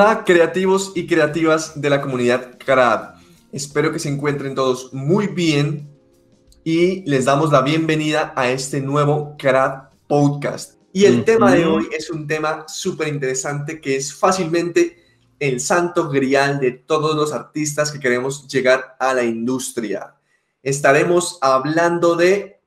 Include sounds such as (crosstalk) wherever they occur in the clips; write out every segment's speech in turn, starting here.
Hola creativos y creativas de la comunidad CRAD. Espero que se encuentren todos muy bien y les damos la bienvenida a este nuevo CRAD podcast. Y el tema de hoy es un tema súper interesante que es fácilmente el santo grial de todos los artistas que queremos llegar a la industria. Estaremos hablando de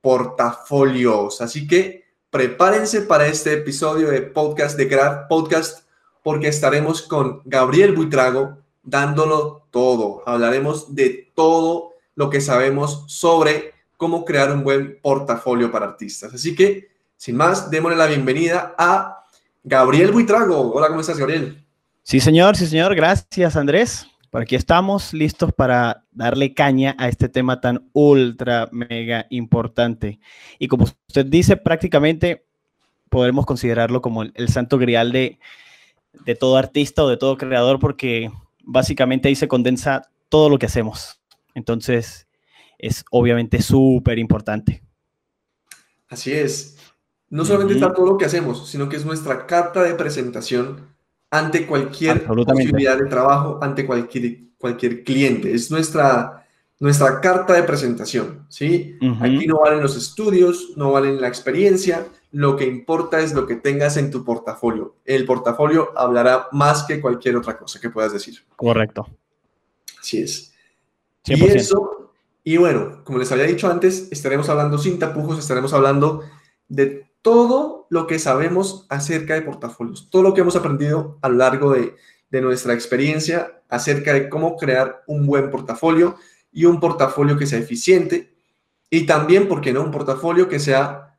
portafolios, así que prepárense para este episodio de podcast de CRAD Podcast porque estaremos con Gabriel Buitrago dándolo todo. Hablaremos de todo lo que sabemos sobre cómo crear un buen portafolio para artistas. Así que, sin más, démosle la bienvenida a Gabriel Buitrago. Hola, ¿cómo estás, Gabriel? Sí, señor, sí, señor. Gracias, Andrés. Por aquí estamos listos para darle caña a este tema tan ultra, mega importante. Y como usted dice, prácticamente podremos considerarlo como el santo grial de de todo artista o de todo creador porque básicamente ahí se condensa todo lo que hacemos. Entonces, es obviamente súper importante. Así es. No solamente está todo lo que hacemos, sino que es nuestra carta de presentación ante cualquier posibilidad de trabajo, ante cualquier, cualquier cliente. Es nuestra, nuestra carta de presentación, ¿sí? Aquí no valen los estudios, no valen la experiencia, lo que importa es lo que tengas en tu portafolio. El portafolio hablará más que cualquier otra cosa que puedas decir. Correcto. Así es. Y eso, y bueno, como les había dicho antes, estaremos hablando sin tapujos, estaremos hablando de todo lo que sabemos acerca de portafolios, todo lo que hemos aprendido a lo largo de, de nuestra experiencia acerca de cómo crear un buen portafolio y un portafolio que sea eficiente y también, ¿por qué no? Un portafolio que sea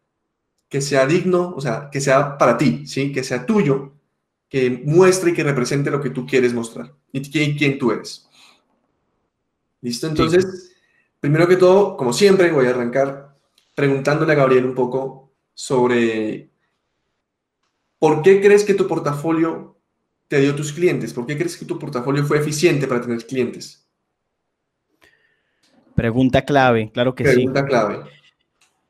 que sea digno, o sea, que sea para ti, ¿sí? Que sea tuyo, que muestre y que represente lo que tú quieres mostrar y quién, tú eres. ¿Listo? Entonces, primero que todo, como siempre, voy a arrancar preguntándole a Gabriel un poco sobre por qué crees que tu portafolio te dio tus clientes, por qué crees que tu portafolio fue eficiente para tener clientes. Pregunta clave, claro que sí. Pregunta clave.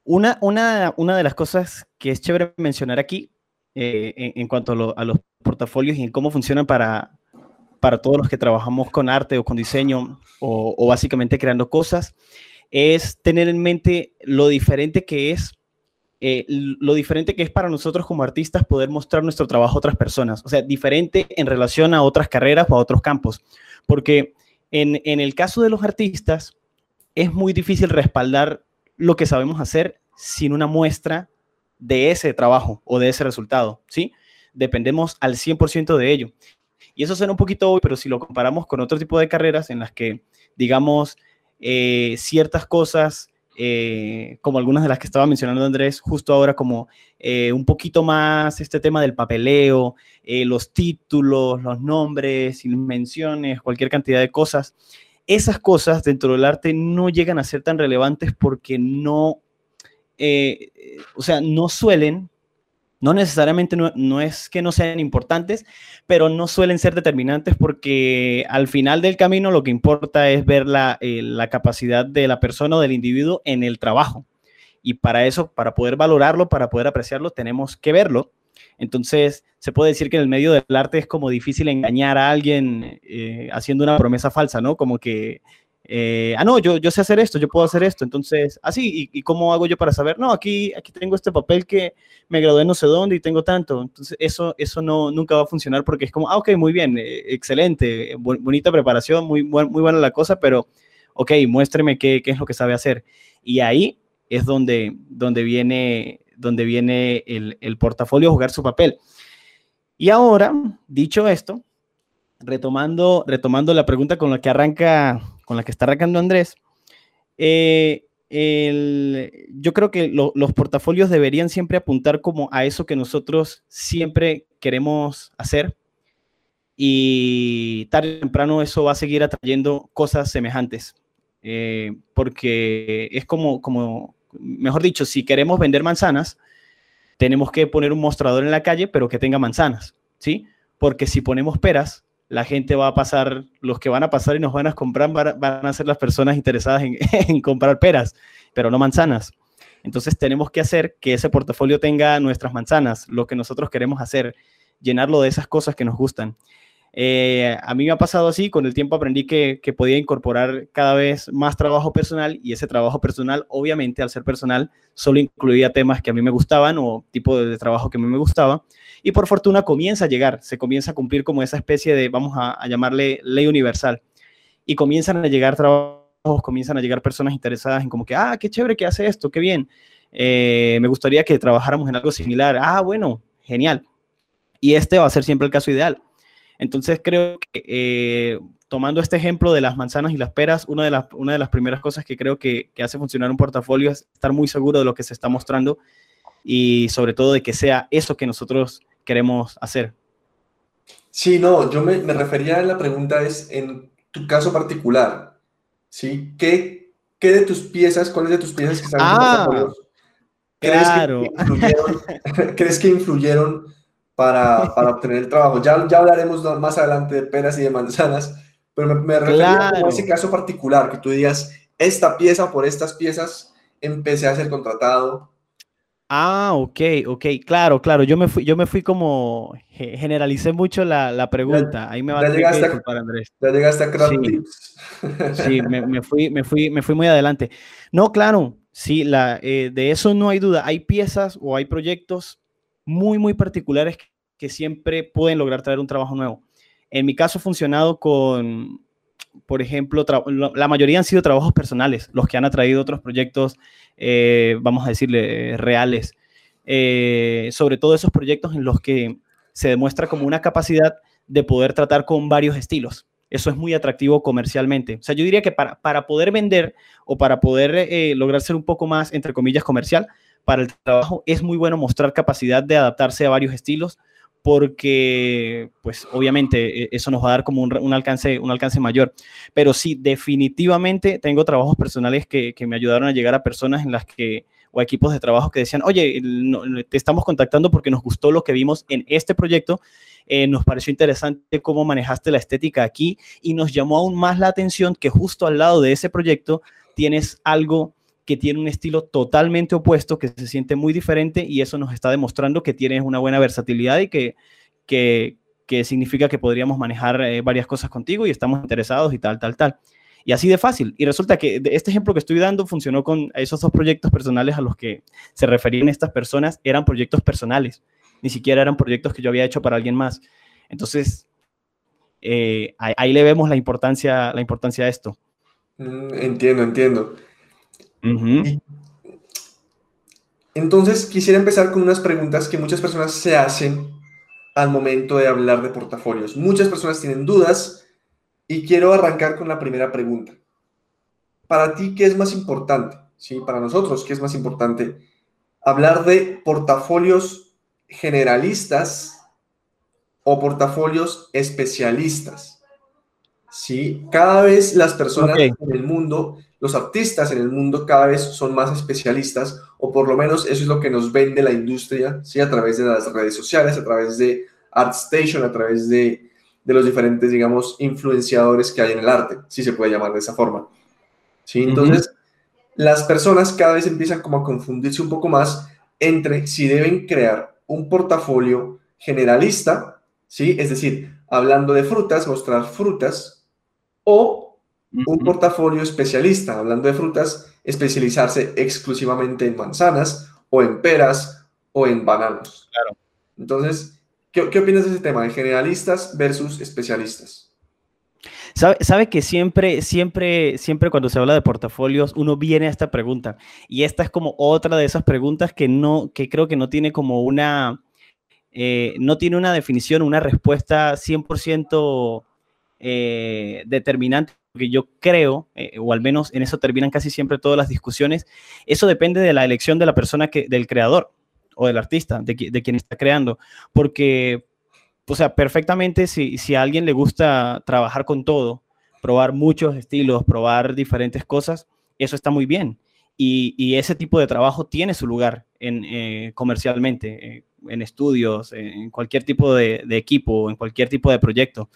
Una, una, una de las cosas que es chévere mencionar aquí eh, en, cuanto a, los portafolios y en cómo funcionan para, para todos los que trabajamos con arte o con diseño o, básicamente creando cosas, es tener en mente lo diferente que es, eh, lo diferente que es para nosotros como artistas poder mostrar nuestro trabajo a otras personas. O sea, diferente en relación a otras carreras o a otros campos. Porque en, en el caso de los artistas, es muy difícil respaldar lo que sabemos hacer sin una muestra de ese trabajo o de ese resultado, ¿sí? Dependemos al 100% de ello. Y eso suena un poquito hoy, pero si lo comparamos con otro tipo de carreras en las que, digamos, eh, ciertas cosas, eh, como algunas de las que estaba mencionando Andrés justo ahora, como eh, un poquito más este tema del papeleo, los títulos, los nombres, menciones, cualquier cantidad de cosas, esas cosas dentro del arte no llegan a ser tan relevantes porque no, eh, o sea, no suelen, no necesariamente no, es que no sean importantes, pero no suelen ser determinantes porque al final del camino lo que importa es ver la, eh, la capacidad de la persona o del individuo en el trabajo. Y para eso, para poder valorarlo, para poder apreciarlo, tenemos que verlo entonces, se puede decir que en el medio del arte es como difícil engañar a alguien eh, haciendo una promesa falsa, ¿no? Como que, eh, ah, no, yo, yo sé hacer esto, yo puedo hacer esto. Entonces, así, ¿y, cómo hago yo para saber? No, aquí, aquí tengo este papel que me gradué no sé dónde y tengo tanto. Entonces, eso, eso no, nunca va a funcionar porque es como, ah, ok, muy bien, eh, excelente, bonita preparación, muy, muy buena la cosa, pero, ok, muéstreme qué, qué es lo que sabe hacer. Y ahí es donde, donde viene donde viene el, portafolio a jugar su papel. Y ahora, dicho esto, retomando, retomando la pregunta con la que arranca, con la que está arrancando Andrés, eh, yo creo que los portafolios deberían siempre apuntar como a eso que nosotros siempre queremos hacer y tarde o temprano eso va a seguir atrayendo cosas semejantes. Eh, porque es como, como, mejor dicho, si queremos vender manzanas, tenemos que poner un mostrador en la calle, pero que tenga manzanas, ¿sí? Porque si ponemos peras, la gente va a pasar, los que van a pasar y nos van a comprar van a ser las personas interesadas (laughs) en, comprar peras, pero no manzanas. Entonces tenemos que hacer que ese portafolio tenga nuestras manzanas, lo que nosotros queremos hacer, llenarlo de esas cosas que nos gustan. Eh, a mí me ha pasado así, con el tiempo aprendí que, podía incorporar cada vez más trabajo personal y ese trabajo personal, obviamente, al ser personal, solo incluía temas que a mí me gustaban o tipo de, trabajo que a mí me gustaba. Y por fortuna comienza a llegar, se comienza a cumplir como esa especie de, vamos a, llamarle ley universal. Y comienzan a llegar trabajos, comienzan a llegar personas interesadas en como que, ah, qué chévere que hace esto, qué bien. Eh, me gustaría que trabajáramos en algo similar. Ah, bueno, genial. Y este va a ser siempre el caso ideal entonces creo que eh, tomando este ejemplo de las manzanas y las peras, una de las, una de las primeras cosas que creo que, hace funcionar un portafolio es estar muy seguro de lo que se está mostrando y sobre todo de que sea eso que nosotros queremos hacer. Sí, no, yo me, refería a la pregunta es en tu caso particular, ¿sí? ¿Qué, qué de tus piezas, cuáles de tus piezas que están en ah, claro. (laughs) ¿crees que influyeron para, (laughs) para obtener el trabajo. Ya, ya hablaremos más adelante de peras y de manzanas, pero me, me refiero a ese caso particular, que tú digas, esta pieza por estas piezas empecé a ser contratado. Ah, ok, ok, claro, claro, yo me fui, yo me fui como, generalicé mucho la, la pregunta, ahí me va a tener que disculpar, Andrés. Ya llegaste a Craft sí, Sí, me, me, fui, me, fui, me fui muy adelante. No, claro, sí, la, eh, de eso no hay duda, hay piezas o hay proyectos muy, muy particulares que siempre pueden lograr traer un trabajo nuevo. En mi caso ha funcionado con, por ejemplo, la mayoría han sido trabajos personales, los que han atraído otros proyectos, eh, vamos a decirle, reales. Eh, sobre todo esos proyectos en los que se demuestra como una capacidad de poder tratar con varios estilos. Eso es muy atractivo comercialmente. O sea, yo diría que para, para poder vender o para poder eh, lograr ser un poco más, entre comillas, comercial, para el trabajo es muy bueno mostrar capacidad de adaptarse a varios estilos porque pues obviamente e, eso nos va a dar como un, alcance, un alcance mayor. Pero sí, definitivamente tengo trabajos personales que, me ayudaron a llegar a personas en las que, o equipos de trabajo que decían, oye, te estamos contactando porque nos gustó lo que vimos en este proyecto, eh, nos pareció interesante cómo manejaste la estética aquí y nos llamó aún más la atención que justo al lado de ese proyecto tienes algo que tiene un estilo totalmente opuesto, que se siente muy diferente y eso nos está demostrando que tienes una buena versatilidad y que, que, significa que podríamos manejar eh, varias cosas contigo y estamos interesados y tal, tal, tal. Y así de fácil. Y resulta que este ejemplo que estoy dando funcionó con esos dos proyectos personales a los que se referían estas personas. Eran proyectos personales, ni siquiera eran proyectos que yo había hecho para alguien más. Entonces, eh, ahí, le vemos la importancia, la importancia de esto. Mm, entiendo, Entonces, quisiera empezar con unas preguntas que muchas personas se hacen al momento de hablar de portafolios. Muchas personas tienen dudas y quiero arrancar con la primera pregunta. Para ti, ¿qué es más importante? ¿Sí? Para nosotros, ¿qué es más importante? Hablar de portafolios generalistas o portafolios especialistas. ¿Sí? Cada vez las personas en el mundo los artistas en el mundo cada vez son más especialistas, o por lo menos eso es lo que nos vende la industria, ¿sí? a través de las redes sociales, a través de ArtStation, a través de, los diferentes, digamos, influenciadores que hay en el arte, si se puede llamar de esa forma. ¿sí? Entonces, las personas cada vez empiezan como a confundirse un poco más entre si deben crear un portafolio generalista, ¿sí? es decir, hablando de frutas, mostrar frutas, o un portafolio especialista, hablando de frutas, especializarse exclusivamente en manzanas o en peras o en bananos. Claro. Entonces, ¿qué, ¿qué, opinas de ese tema de generalistas versus especialistas? Sabe, sabe, que siempre, siempre, siempre cuando se habla de portafolios, uno viene a esta pregunta. Y esta es como otra de esas preguntas que no, que creo que no tiene como una, eh, no tiene una definición, una respuesta 100% eh, determinante porque yo creo, eh, o al menos en eso terminan casi siempre todas las discusiones, eso depende de la elección de la persona, que, del creador o del artista, de, quien está creando, porque, o sea, perfectamente si, si a alguien le gusta trabajar con todo, probar muchos estilos, probar diferentes cosas, eso está muy bien. Y, ese tipo de trabajo tiene su lugar en, eh, comercialmente, en estudios, en cualquier tipo de, de equipo, en cualquier tipo de proyecto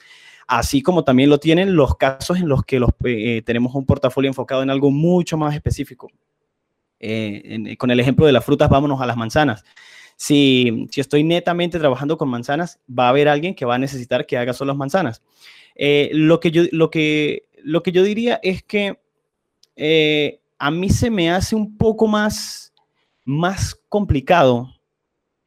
así como también lo tienen los casos en los que los, eh, tenemos un portafolio enfocado en algo mucho más específico. Eh, con el ejemplo de las frutas, vámonos a las manzanas. Si, si estoy netamente trabajando con manzanas, va a haber alguien que va a necesitar que haga solo manzanas. Eh, lo, que yo, lo, que, lo que yo diría es que eh, a mí se me hace un poco más, más complicado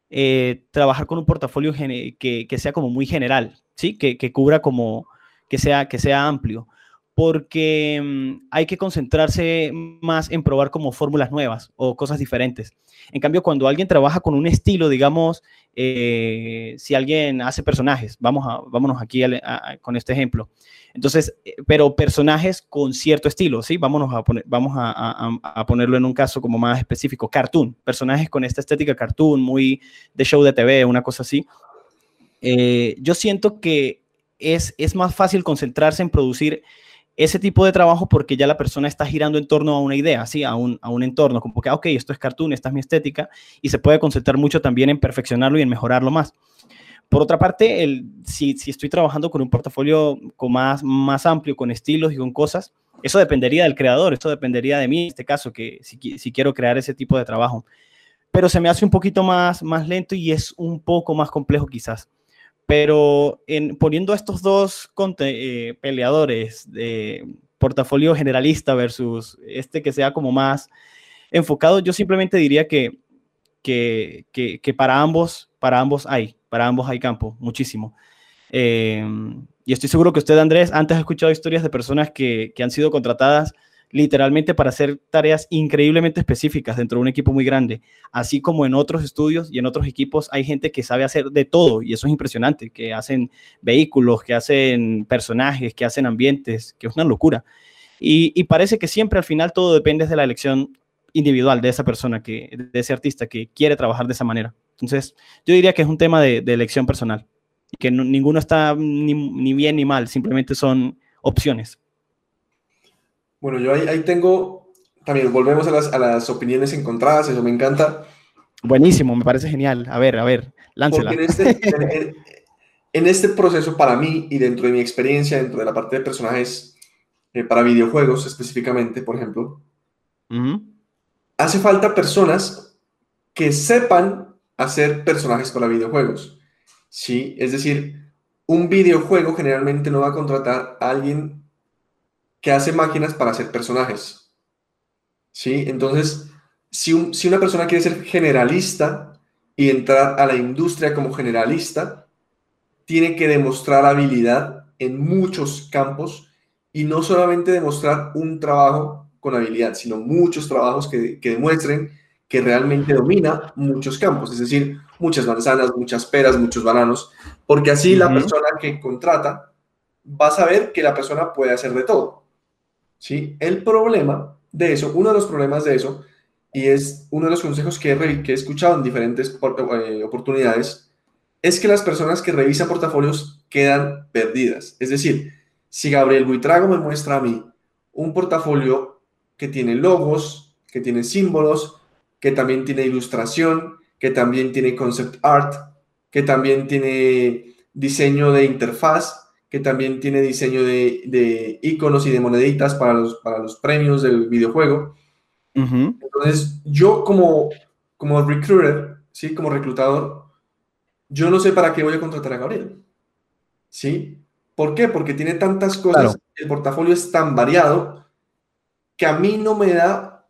eh, trabajar con un portafolio que, que, sea como muy general, ¿sí? Que, que, cubra como, que sea, que sea amplio, porque mm, hay que concentrarse más en probar como fórmulas nuevas o cosas diferentes. En cambio, cuando alguien trabaja con un estilo, digamos, eh, si alguien hace personajes, vamos a, vámonos aquí con este ejemplo. Entonces, eh, pero personajes con cierto estilo, ¿sí? Vámonos a, poner, vamos a, ponerlo en un caso como más específico, cartoon, personajes con esta estética cartoon, muy de show de TV, una cosa así. Eh, yo siento que es, es más fácil concentrarse en producir ese tipo de trabajo porque ya la persona está girando en torno a una idea, ¿sí? a, un, a un entorno, como que, ah, ok, esto es cartoon, esta es mi estética, y se puede concentrar mucho también en perfeccionarlo y en mejorarlo más. Por otra parte, el, si, si estoy trabajando con un portafolio con más, más amplio, con estilos y con cosas, eso dependería del creador, eso dependería de mí en este caso, que si, si quiero crear ese tipo de trabajo. Pero se me hace un poquito más, más lento y es un poco más complejo quizás. Pero en, poniendo estos dos eh, peleadores de portafolio generalista versus este que sea como más enfocado, yo simplemente diría que, que, que para, ambos, para ambos hay para ambos hay campo, muchísimo. Eh, y estoy seguro que usted, Andrés, antes ha escuchado historias de personas que, que han sido contratadas literalmente para hacer tareas increíblemente específicas dentro de un equipo muy grande. Así como en otros estudios y en otros equipos hay gente que sabe hacer de todo y eso es impresionante, que hacen vehículos, que hacen personajes, que hacen ambientes, que es una locura. Y, parece que siempre al final todo depende de la elección individual de esa persona, que, de ese artista que quiere trabajar de esa manera. Entonces, yo diría que es un tema de, elección personal y que ninguno está ni, bien ni mal, simplemente son opciones. Bueno, yo ahí, tengo, también volvemos a las, a las, opiniones encontradas, eso me encanta. Buenísimo, me parece genial. A ver, a ver, láncela. En este, en, este, proceso, para mí y dentro de mi experiencia, dentro de la parte de personajes eh, para videojuegos específicamente, por ejemplo, hace falta personas que sepan hacer personajes para videojuegos. ¿sí? Es decir, un videojuego generalmente no va a contratar a alguien que hace máquinas para hacer personajes. ¿sí? Entonces, si, si una persona quiere ser generalista y entrar a la industria como generalista, tiene que demostrar habilidad en muchos campos y no solamente demostrar un trabajo con habilidad, sino muchos trabajos que, que demuestren que realmente domina muchos campos, es decir, muchas manzanas, muchas peras, muchos bananos, porque así la persona que contrata va a saber que la persona puede hacer de todo. ¿Sí? El problema de eso, uno de los problemas de eso, y es uno de los consejos que he, escuchado en diferentes eh, oportunidades, es que las personas que revisan portafolios quedan perdidas. Es decir, si Gabriel Buitrago me muestra a mí un portafolio que tiene logos, que tiene símbolos, que también tiene ilustración, que también tiene concept art, que también tiene diseño de interfaz, que también tiene diseño de, iconos y de moneditas para los, para los premios del videojuego. Entonces, yo como, como recruiter, ¿sí? como reclutador, yo no sé para qué voy a contratar a Gabriel. ¿Sí? ¿Por qué? Porque tiene tantas cosas, el portafolio es tan variado que a mí no me da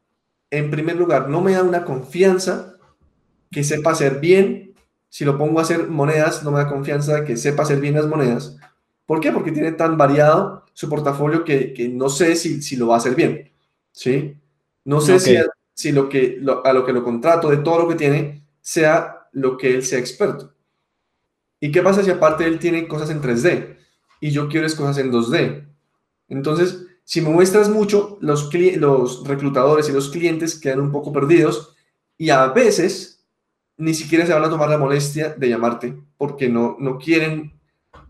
en primer lugar, no me da una confianza que sepa hacer bien. Si lo pongo a hacer monedas, no me da confianza de que sepa hacer bien las monedas. ¿Por qué? Porque tiene tan variado su portafolio que, no sé si, si, lo va a hacer bien. ¿Sí? No sé si, si lo que, a lo que lo contrato de todo lo que tiene sea lo que él sea experto. ¿Y qué pasa si aparte él tiene cosas en 3D y yo quiero es cosas en 2D? Entonces, si me muestras mucho, los, los reclutadores y los clientes quedan un poco perdidos y a veces ni siquiera se van a tomar la molestia de llamarte porque no, no quieren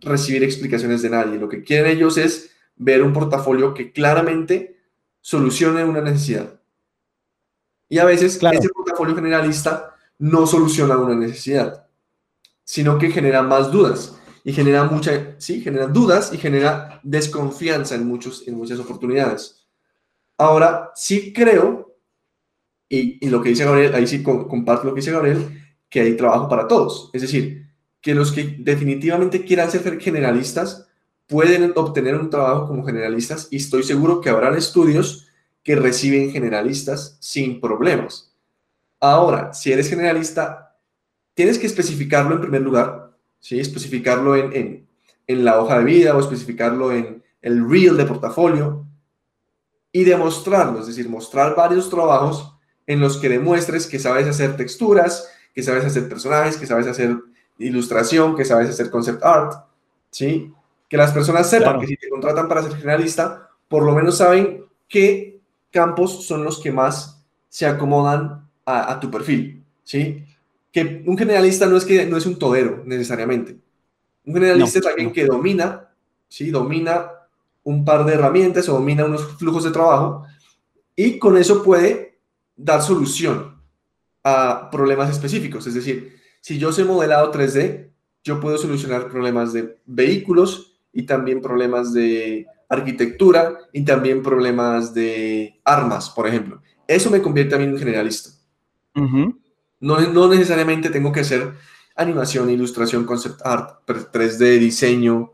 recibir explicaciones de nadie. Lo que quieren ellos es ver un portafolio que claramente solucione una necesidad. Y a veces ese portafolio generalista no soluciona una necesidad, sino que genera más dudas y genera mucha, sí, genera dudas y genera desconfianza en, muchos, en muchas oportunidades. Ahora, sí creo, y, y lo que dice Gabriel, ahí sí comparto lo que dice Gabriel, que hay trabajo para todos. Es decir, que los que definitivamente quieran ser generalistas pueden obtener un trabajo como generalistas y estoy seguro que habrán estudios que reciben generalistas sin problemas. Ahora, si eres generalista, tienes que especificarlo en primer lugar, ¿sí? especificarlo en, en la hoja de vida o especificarlo en el reel de portafolio y demostrarlo, es decir, mostrar varios trabajos en los que demuestres que sabes hacer texturas, que sabes hacer personajes, que sabes hacer ilustración, que sabes hacer concept art, ¿sí? Que las personas sepan que si te contratan para ser generalista, por lo menos saben qué campos son los que más se acomodan a, tu perfil, ¿sí? Que un generalista no es, que, no es un todero necesariamente. Un generalista es alguien que domina, ¿sí? Domina un par de herramientas o domina unos flujos de trabajo y con eso puede dar solución a problemas específicos. Es decir, si yo sé modelado 3D, yo puedo solucionar problemas de vehículos y también problemas de arquitectura y también problemas de armas, por ejemplo. Eso me convierte a mí en un generalista. no, no necesariamente tengo que hacer animación, ilustración, concept art, 3D, diseño.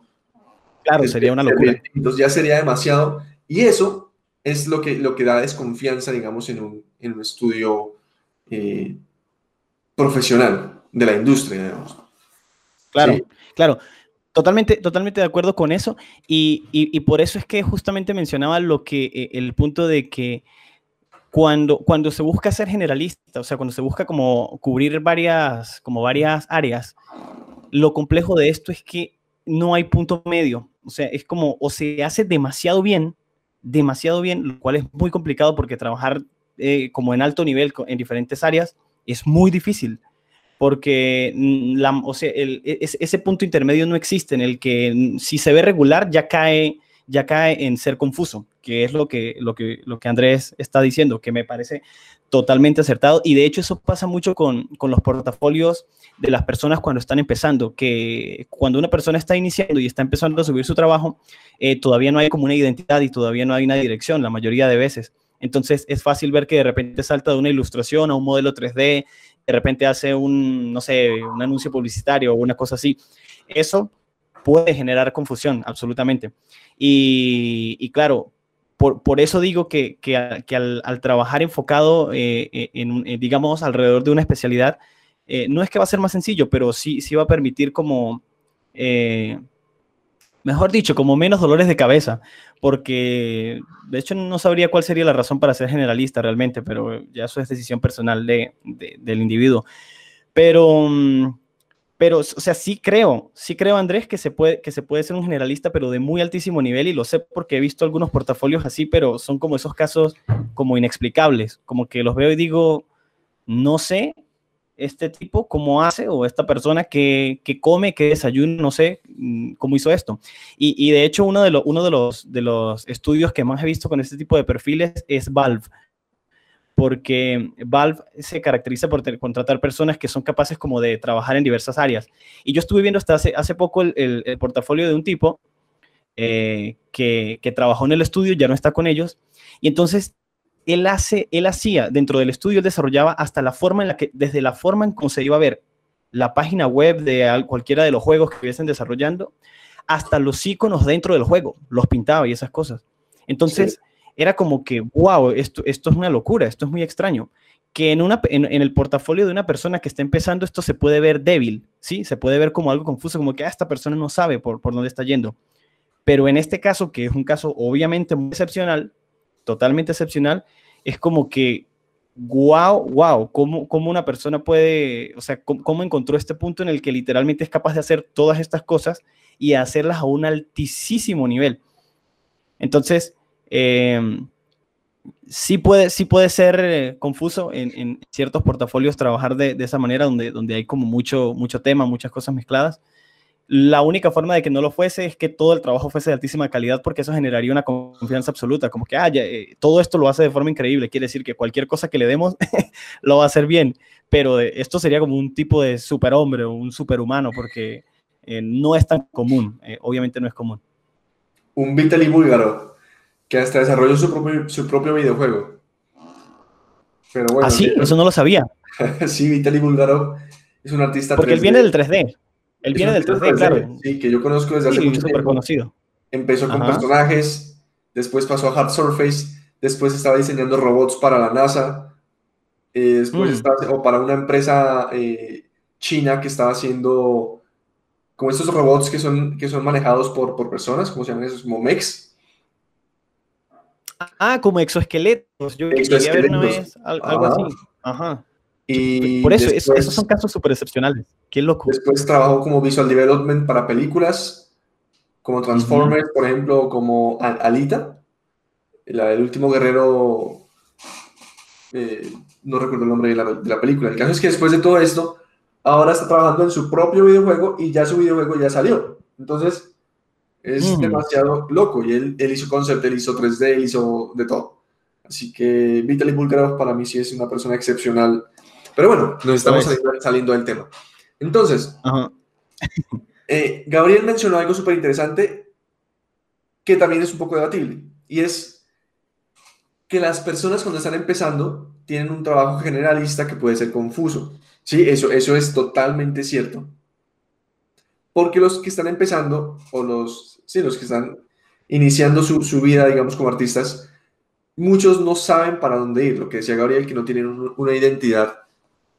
Claro, sería una locura. Entonces ya sería demasiado. Y eso es lo que, lo que da desconfianza, digamos, en un, en un estudio eh, profesional de la industria, digamos. Claro, claro. Totalmente, totalmente de acuerdo con eso. Y, por eso es que justamente mencionaba lo que, eh, el punto de que cuando, cuando se busca ser generalista, o sea, cuando se busca como cubrir varias, como varias áreas, lo complejo de esto es que no hay punto medio. O sea, es como o se hace demasiado bien, demasiado bien, lo cual es muy complicado porque trabajar eh, como en alto nivel en diferentes áreas es muy difícil porque mm, e, ese punto intermedio no existe en el que mm, si se ve regular ya cae, ya cae en ser confuso, que es lo que, lo, que, lo que Andrés está diciendo, que me parece totalmente acertado. Y de hecho eso pasa mucho con, con los portafolios de las personas cuando están empezando, que cuando una persona está iniciando y está empezando a subir su trabajo, eh, todavía no hay como una identidad y todavía no hay una dirección la mayoría de veces. Entonces es fácil ver que de repente salta de una ilustración a un modelo 3D de repente hace un, no sé, un anuncio publicitario o una cosa así. Eso puede generar confusión, absolutamente. Y, claro, por, eso digo que, que, al, trabajar enfocado, eh, eh, en, eh, digamos, alrededor de una especialidad, no es que va a ser más sencillo, pero sí, sí va a permitir como mejor dicho, como menos dolores de cabeza, porque de hecho no sabría cuál sería la razón para ser generalista realmente, pero ya eso es decisión personal de, del individuo. Pero, mm, pero, o sea, sí creo, sí creo, Andrés, que se, puede, que se puede ser un generalista, pero de muy altísimo nivel, y lo sé porque he visto algunos portafolios así, pero son como esos casos como inexplicables, como que los veo y digo, no sé, este tipo cómo hace o esta persona que, come, que desayuna, no sé mm, cómo hizo esto. Y, de hecho uno, de, los uno de, los, de los estudios que más he visto con este tipo de perfiles es Valve, porque Valve se caracteriza por contratar personas que son capaces como de trabajar en diversas áreas. Y yo estuve viendo hasta hace, hace poco el, portafolio de un tipo eh, que, que trabajó en el estudio, ya no está con ellos, y entonces él, hace, él hacía dentro del estudio, él desarrollaba hasta la forma en la que, desde la forma en cómo se iba a ver la página web de cualquiera de los juegos que estuviesen desarrollando, hasta los iconos dentro del juego, los pintaba y esas cosas. Entonces, era como que, wow, esto, esto es una locura, esto es muy extraño. Que en, una, en, el portafolio de una persona que está empezando esto se puede ver débil, ¿sí? Se puede ver como algo confuso, como que ah, esta persona no sabe por, por dónde está yendo. Pero en este caso, que es un caso obviamente muy excepcional, totalmente excepcional, es como que, wow, wow, cómo, cómo una persona puede, o sea, cómo, encontró este punto en el que literalmente es capaz de hacer todas estas cosas y hacerlas a un altísimo nivel. Entonces, em, sí, puede, sí puede ser eh, confuso en, ciertos portafolios trabajar de, de, esa manera, donde, donde hay como mucho, mucho tema, muchas cosas mezcladas. La única forma de que no lo fuese es que todo el trabajo fuese de altísima calidad porque eso generaría una confianza absoluta, como que ah, eh, todo esto lo hace de forma increíble, quiere decir que cualquier cosa que le demos (laughs) lo va a hacer bien, pero esto sería como un tipo de superhombre o un superhumano porque eh, no es tan común, eh, obviamente no es común. Un Vitaly Búlgaro que hasta desarrolló su propio, videojuego. Pero bueno, ¿Ah, sí? Eso no lo sabía. (laughs) sí, Vitaly Bulgarov Es un artista Porque él viene del 3D. Él viene del 3D, claro. Sí, que yo conozco desde hace mucho tiempo. conocido. Empezó con personajes, después pasó a Hard Surface, después estaba diseñando robots para la NASA, eh, después mm. estaba, o para una empresa eh, china que estaba haciendo como estos robots que son, que son manejados por, por personas, ¿cómo se llaman esos? Como mechs. Ah, como exoesqueletos. Yo quería ver una vez algo así. Ajá. Y por eso, esos son casos súper excepcionales. Qué loco. Después trabajó como visual development para películas, como Transformers, por ejemplo, como Alita, el último guerrero, eh, no recuerdo el nombre de la, de la película. El caso es que después de todo esto, ahora está trabajando en su propio videojuego y ya su videojuego ya salió. Entonces, es mm. demasiado loco. Y él, él, hizo concept, él hizo 3D, él hizo de todo. Así que Vitaly Bulgarov para mí sí es una persona excepcional. Pero bueno, nos estamos saliendo, del tema. Entonces, eh, Gabriel mencionó algo súper interesante que también es un poco debatible. Y es que las personas cuando están empezando tienen un trabajo generalista que puede ser confuso. Sí, eso, eso es totalmente cierto. Porque los que están empezando, o los, sí, los que están iniciando su, su, vida, digamos, como artistas, muchos no saben para dónde ir. Lo que decía Gabriel, que no tienen una identidad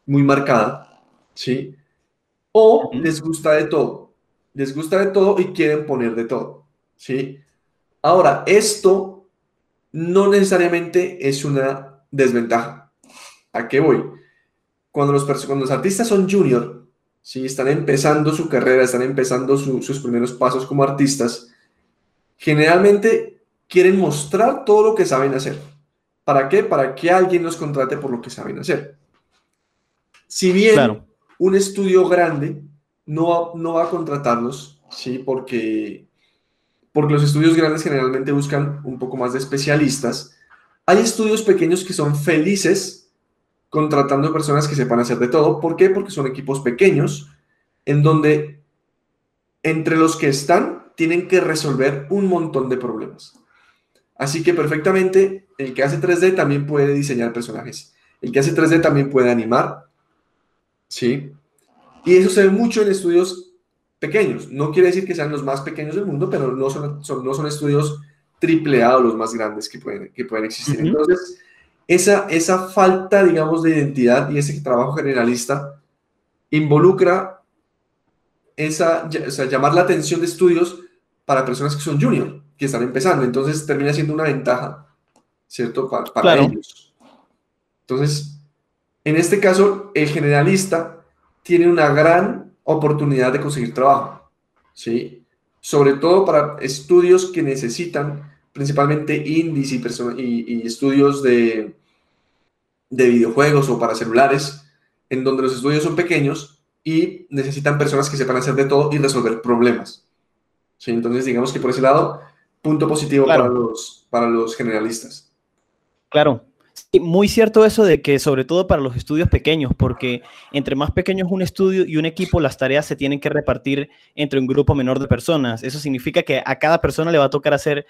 muy marcada, ¿sí? O les gusta de todo. Les gusta de todo y quieren poner de todo, ¿sí? Ahora, esto no necesariamente es una desventaja. ¿A qué voy? cuando los, cuando los artistas son junior, ¿sí? están empezando su carrera, están empezando sus primeros pasos como artistas, generalmente quieren mostrar todo lo que saben hacer. ¿Para qué? Para que alguien los contrate por lo que saben hacer. Si bien un estudio grande no, no va a contratarlos, ¿sí? Porque, porque los estudios grandes generalmente buscan un poco más de especialistas, hay estudios pequeños que son felices contratando personas que sepan hacer de todo. ¿Por qué? Porque son equipos pequeños en donde entre los que están tienen que resolver un montón de problemas. Así que perfectamente el que hace 3D también puede diseñar personajes. El que hace 3D también puede animar. ¿Sí? Y eso se ve mucho en estudios pequeños. No quiere decir que sean los más pequeños del mundo, pero no son, no son estudios triple A o los más grandes que pueden, que pueden existir. Entonces, esa, esa falta, digamos, de identidad y ese trabajo generalista involucra esa, o sea, llamar la atención de estudios para personas que son junior, que están empezando. Entonces termina siendo una ventaja, ¿cierto? Para, ellos. Entonces, en este caso, el generalista tiene una gran oportunidad de conseguir trabajo, ¿sí? Sobre todo para estudios que necesitan principalmente indies y, estudios de, de videojuegos o para celulares, en donde los estudios son pequeños y necesitan personas que sepan hacer de todo y resolver problemas. ¿Sí? Entonces, digamos que por ese lado, punto positivo para, los, para los generalistas. Claro. Muy cierto eso de que sobre todo para los estudios pequeños, porque entre más pequeño es un estudio y un equipo, las tareas se tienen que repartir entre un grupo menor de personas. Eso significa que a cada persona le va a tocar hacer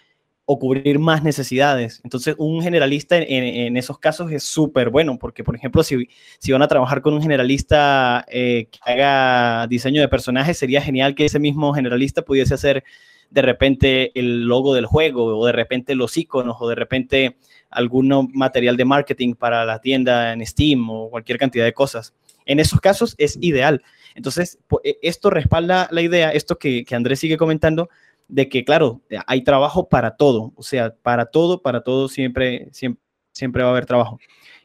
o cubrir más necesidades. Entonces, un generalista en, esos casos es súper bueno, porque, por ejemplo, si, si, van a trabajar con un generalista eh, que haga diseño de personajes, sería genial que ese mismo generalista pudiese hacer de repente el logo del juego, o de repente los iconos, o de repente algún material de marketing para la tienda en Steam, o cualquier cantidad de cosas. En esos casos es ideal. Entonces, e, esto respalda la idea, esto que, que Andrés sigue comentando, de que, claro, hay trabajo para todo, o sea, para todo, para todo siempre, siempre, va a haber trabajo.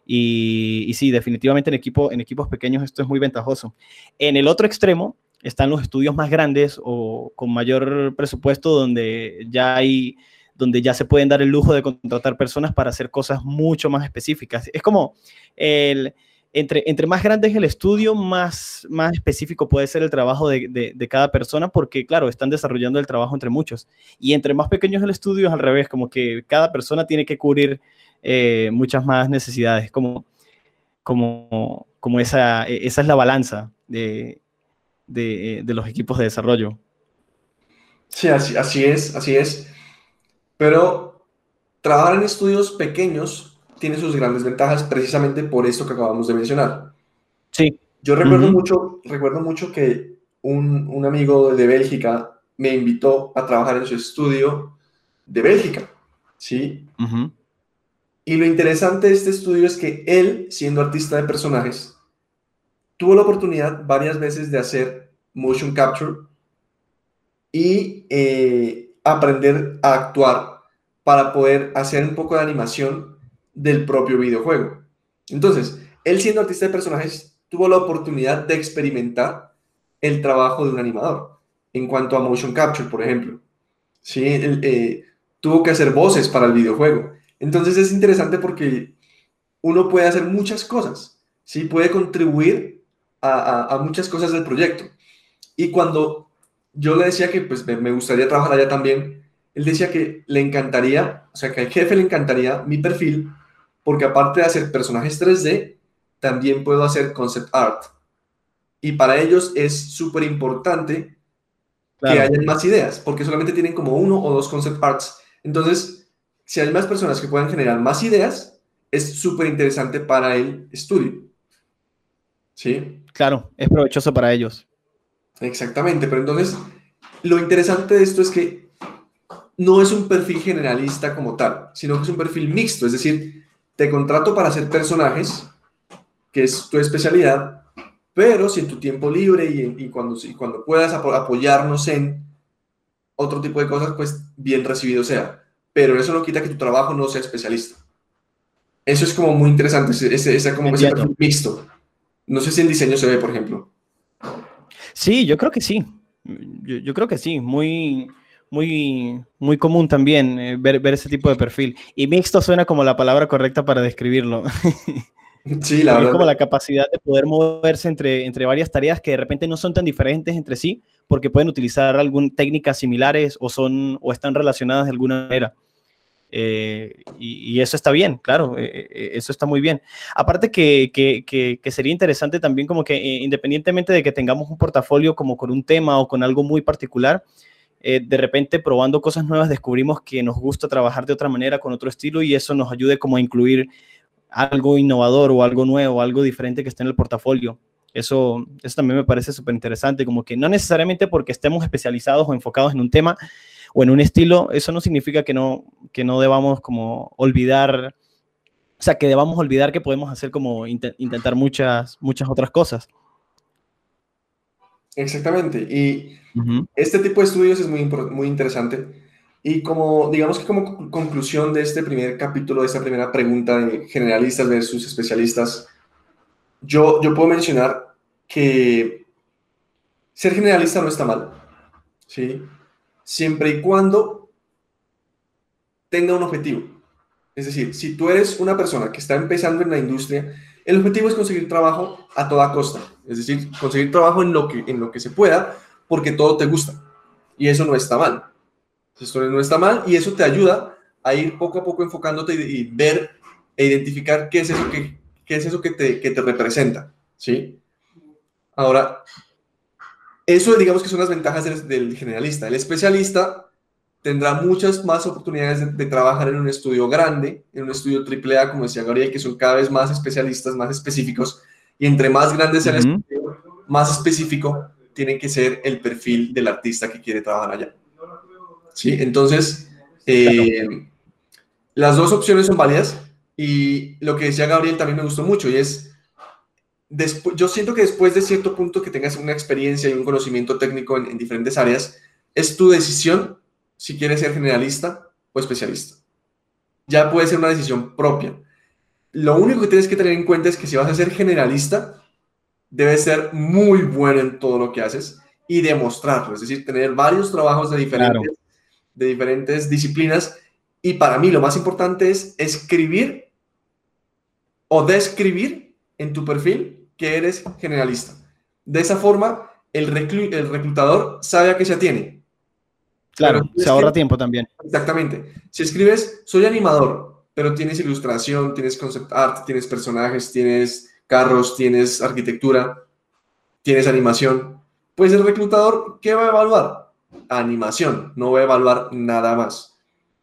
Y, sí, definitivamente en, equipo, en equipos pequeños esto es muy ventajoso. En el otro extremo están los estudios más grandes o con mayor presupuesto donde ya hay donde ya se pueden dar el lujo de contratar personas para hacer cosas mucho más específicas. Es como el, entre, entre más grande es el estudio, más, más específico puede ser el trabajo de, cada persona, porque claro, están desarrollando el trabajo entre muchos. Y entre más pequeño es el estudio, es al revés, como que cada persona tiene que cubrir eh, muchas más necesidades, como, como, como esa, esa es la balanza de, los equipos de desarrollo. Sí, así, así es, así es. Pero trabajar en estudios pequeños tiene sus grandes ventajas precisamente por esto que acabamos de mencionar. Sí. Yo recuerdo, mucho, recuerdo mucho que un, un, amigo de Bélgica me invitó a trabajar en su estudio de Bélgica, ¿sí? Y lo interesante de este estudio es que él, siendo artista de personajes, tuvo la oportunidad varias veces de hacer motion capture y eh, aprender a actuar para poder hacer un poco de animación del propio videojuego. Entonces, él siendo artista de personajes, tuvo la oportunidad de experimentar el trabajo de un animador en cuanto a motion capture, por ejemplo. ¿Sí? Eh, tuvo que hacer voces para el videojuego. Entonces es interesante porque uno puede hacer muchas cosas, ¿sí? puede contribuir a, muchas cosas del proyecto. Y cuando yo le decía que pues, me gustaría trabajar allá también, él decía que le encantaría, o sea, que al jefe le encantaría mi perfil, porque aparte de hacer personajes 3D, también puedo hacer concept art. Y para ellos es súper importante que haya más ideas, porque solamente tienen como uno o dos concept arts. Entonces, si hay más personas que puedan generar más ideas, es súper interesante para el estudio. ¿Sí? Claro, es provechoso para ellos. Exactamente, pero entonces, lo interesante de esto es que no es un perfil generalista como tal, sino que es un perfil mixto, es decir, te contrato para hacer personajes, que es tu especialidad, pero si en tu tiempo libre y, cuando, y cuando puedas apoyarnos en otro tipo de cosas, pues bien recibido sea. Pero eso no quita que tu trabajo no sea especialista. Eso es como muy interesante, ese, ese como ese perfil mixto. No sé si en diseño se ve, por ejemplo. Sí, yo creo que sí. Yo, yo creo que sí. Muy, muy, muy común también eh, ver, ver, ese tipo de perfil. Y mixto suena como la palabra correcta para describirlo. (laughs) Sí, la (laughs) verdad. Es como la capacidad de poder moverse entre, entre varias tareas que de repente no son tan diferentes entre sí, porque pueden utilizar algunas técnicas similares o, son, o están relacionadas de alguna manera. Eh, y, eso está bien, claro, eh, eso está muy bien. Aparte que, que, sería interesante también como que independientemente de que tengamos un portafolio como con un tema o con algo muy particular, eh, de repente probando cosas nuevas descubrimos que nos gusta trabajar de otra manera, con otro estilo, y eso nos ayude como a incluir algo innovador o algo nuevo, algo diferente que esté en el portafolio. Eso, eso también me parece súper interesante, como que no necesariamente porque estemos especializados o enfocados en un tema o en un estilo, eso no significa que no, que no debamos como olvidar, o sea, que debamos olvidar que podemos hacer como intentar muchas, muchas otras cosas. Exactamente. Y este tipo de estudios es muy, muy interesante. Y como, digamos que como conclusión de este primer capítulo, de esta primera pregunta de generalistas versus especialistas, yo, yo puedo mencionar que ser generalista no está mal, ¿sí? Siempre y cuando tenga un objetivo. Es decir, si tú eres una persona que está empezando en la industria, el objetivo es conseguir trabajo a toda costa. Es decir, conseguir trabajo en lo que, en lo que se pueda porque todo te gusta. Y eso no está mal. Eso no está mal y eso te ayuda a ir poco a poco enfocándote y, ver e identificar qué es eso que, qué es eso que te, que te representa. ¿sí? Ahora, eso digamos que son las ventajas del, del generalista. El especialista tendrá muchas más oportunidades de, trabajar en un estudio grande, en un estudio AAA, como decía Gabriel, que son cada vez más especialistas, más específicos, y entre más grande sea el estudio, más específico tiene que ser el perfil del artista que quiere trabajar allá. ¿Sí? Entonces, eh, las dos opciones son válidas y lo que decía Gabriel también me gustó mucho y es, yo siento que después de cierto punto que tengas una experiencia y un conocimiento técnico en, en diferentes áreas, es tu decisión si quieres ser generalista o especialista. Ya puede ser una decisión propia. Lo único que tienes que tener en cuenta es que si vas a ser generalista, debes ser muy bueno en todo lo que haces y demostrarlo, es decir, tener varios trabajos de diferentes, de diferentes disciplinas. Y para mí lo más importante es escribir o describir en tu perfil que eres generalista. De esa forma, el, el reclutador sabe a qué se atiene. Claro, se ahorra tiempo también. Exactamente. Si escribes, soy animador, pero tienes ilustración, tienes concept art, tienes personajes, tienes carros, tienes arquitectura, tienes animación, pues el reclutador, ¿qué va a evaluar? Animación, no va a evaluar nada más.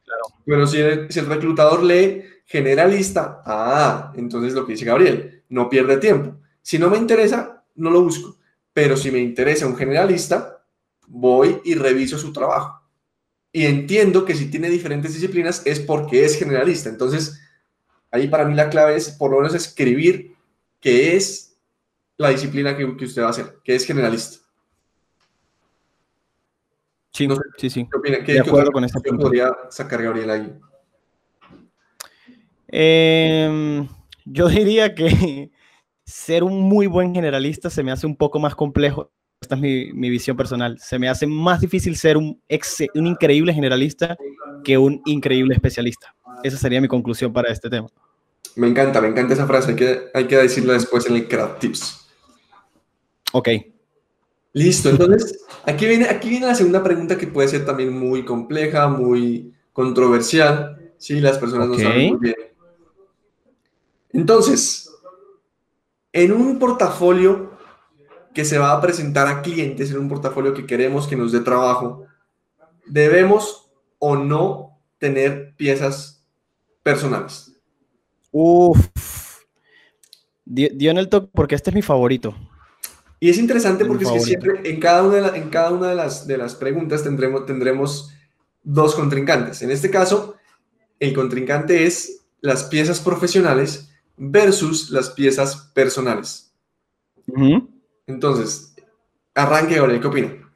Claro. Pero si el, si el reclutador lee generalista, ah, entonces lo que dice Gabriel, no pierde tiempo. Si no me interesa, no lo busco. Pero si me interesa un generalista, voy y reviso su trabajo. Y entiendo que si tiene diferentes disciplinas es porque es generalista. Entonces, ahí para mí la clave es por lo menos escribir qué es la disciplina que, usted va a hacer, que es generalista. Sí, sí, sí. ¿Qué opina? ¿Qué, de acuerdo con esta podría sacar Gabriel ahí? Em, yo diría que (laughs) ser un muy buen generalista se me hace un poco más complejo. Esta es mi, visión personal. Se me hace más difícil ser un, un increíble generalista que un increíble especialista. Esa sería mi conclusión para este tema. Me encanta, me encanta esa frase. Hay que, hay que decirla después en el Craft Tips. Ok. Listo, entonces aquí viene, aquí viene la segunda pregunta que puede ser también muy compleja, muy controversial, si las personas no saben muy bien. Entonces, en un portafolio que se va a presentar a clientes, en un portafolio que queremos que nos dé trabajo, debemos o no tener piezas personales. Uf, dio en el toque porque este es mi favorito. Y es interesante porque es que siempre en cada una, de, en cada una de, las, de las preguntas tendremos, tendremos dos contrincantes. En este caso, el contrincante es las piezas profesionales versus las piezas personales. Entonces, arranque ahora, ¿qué opina?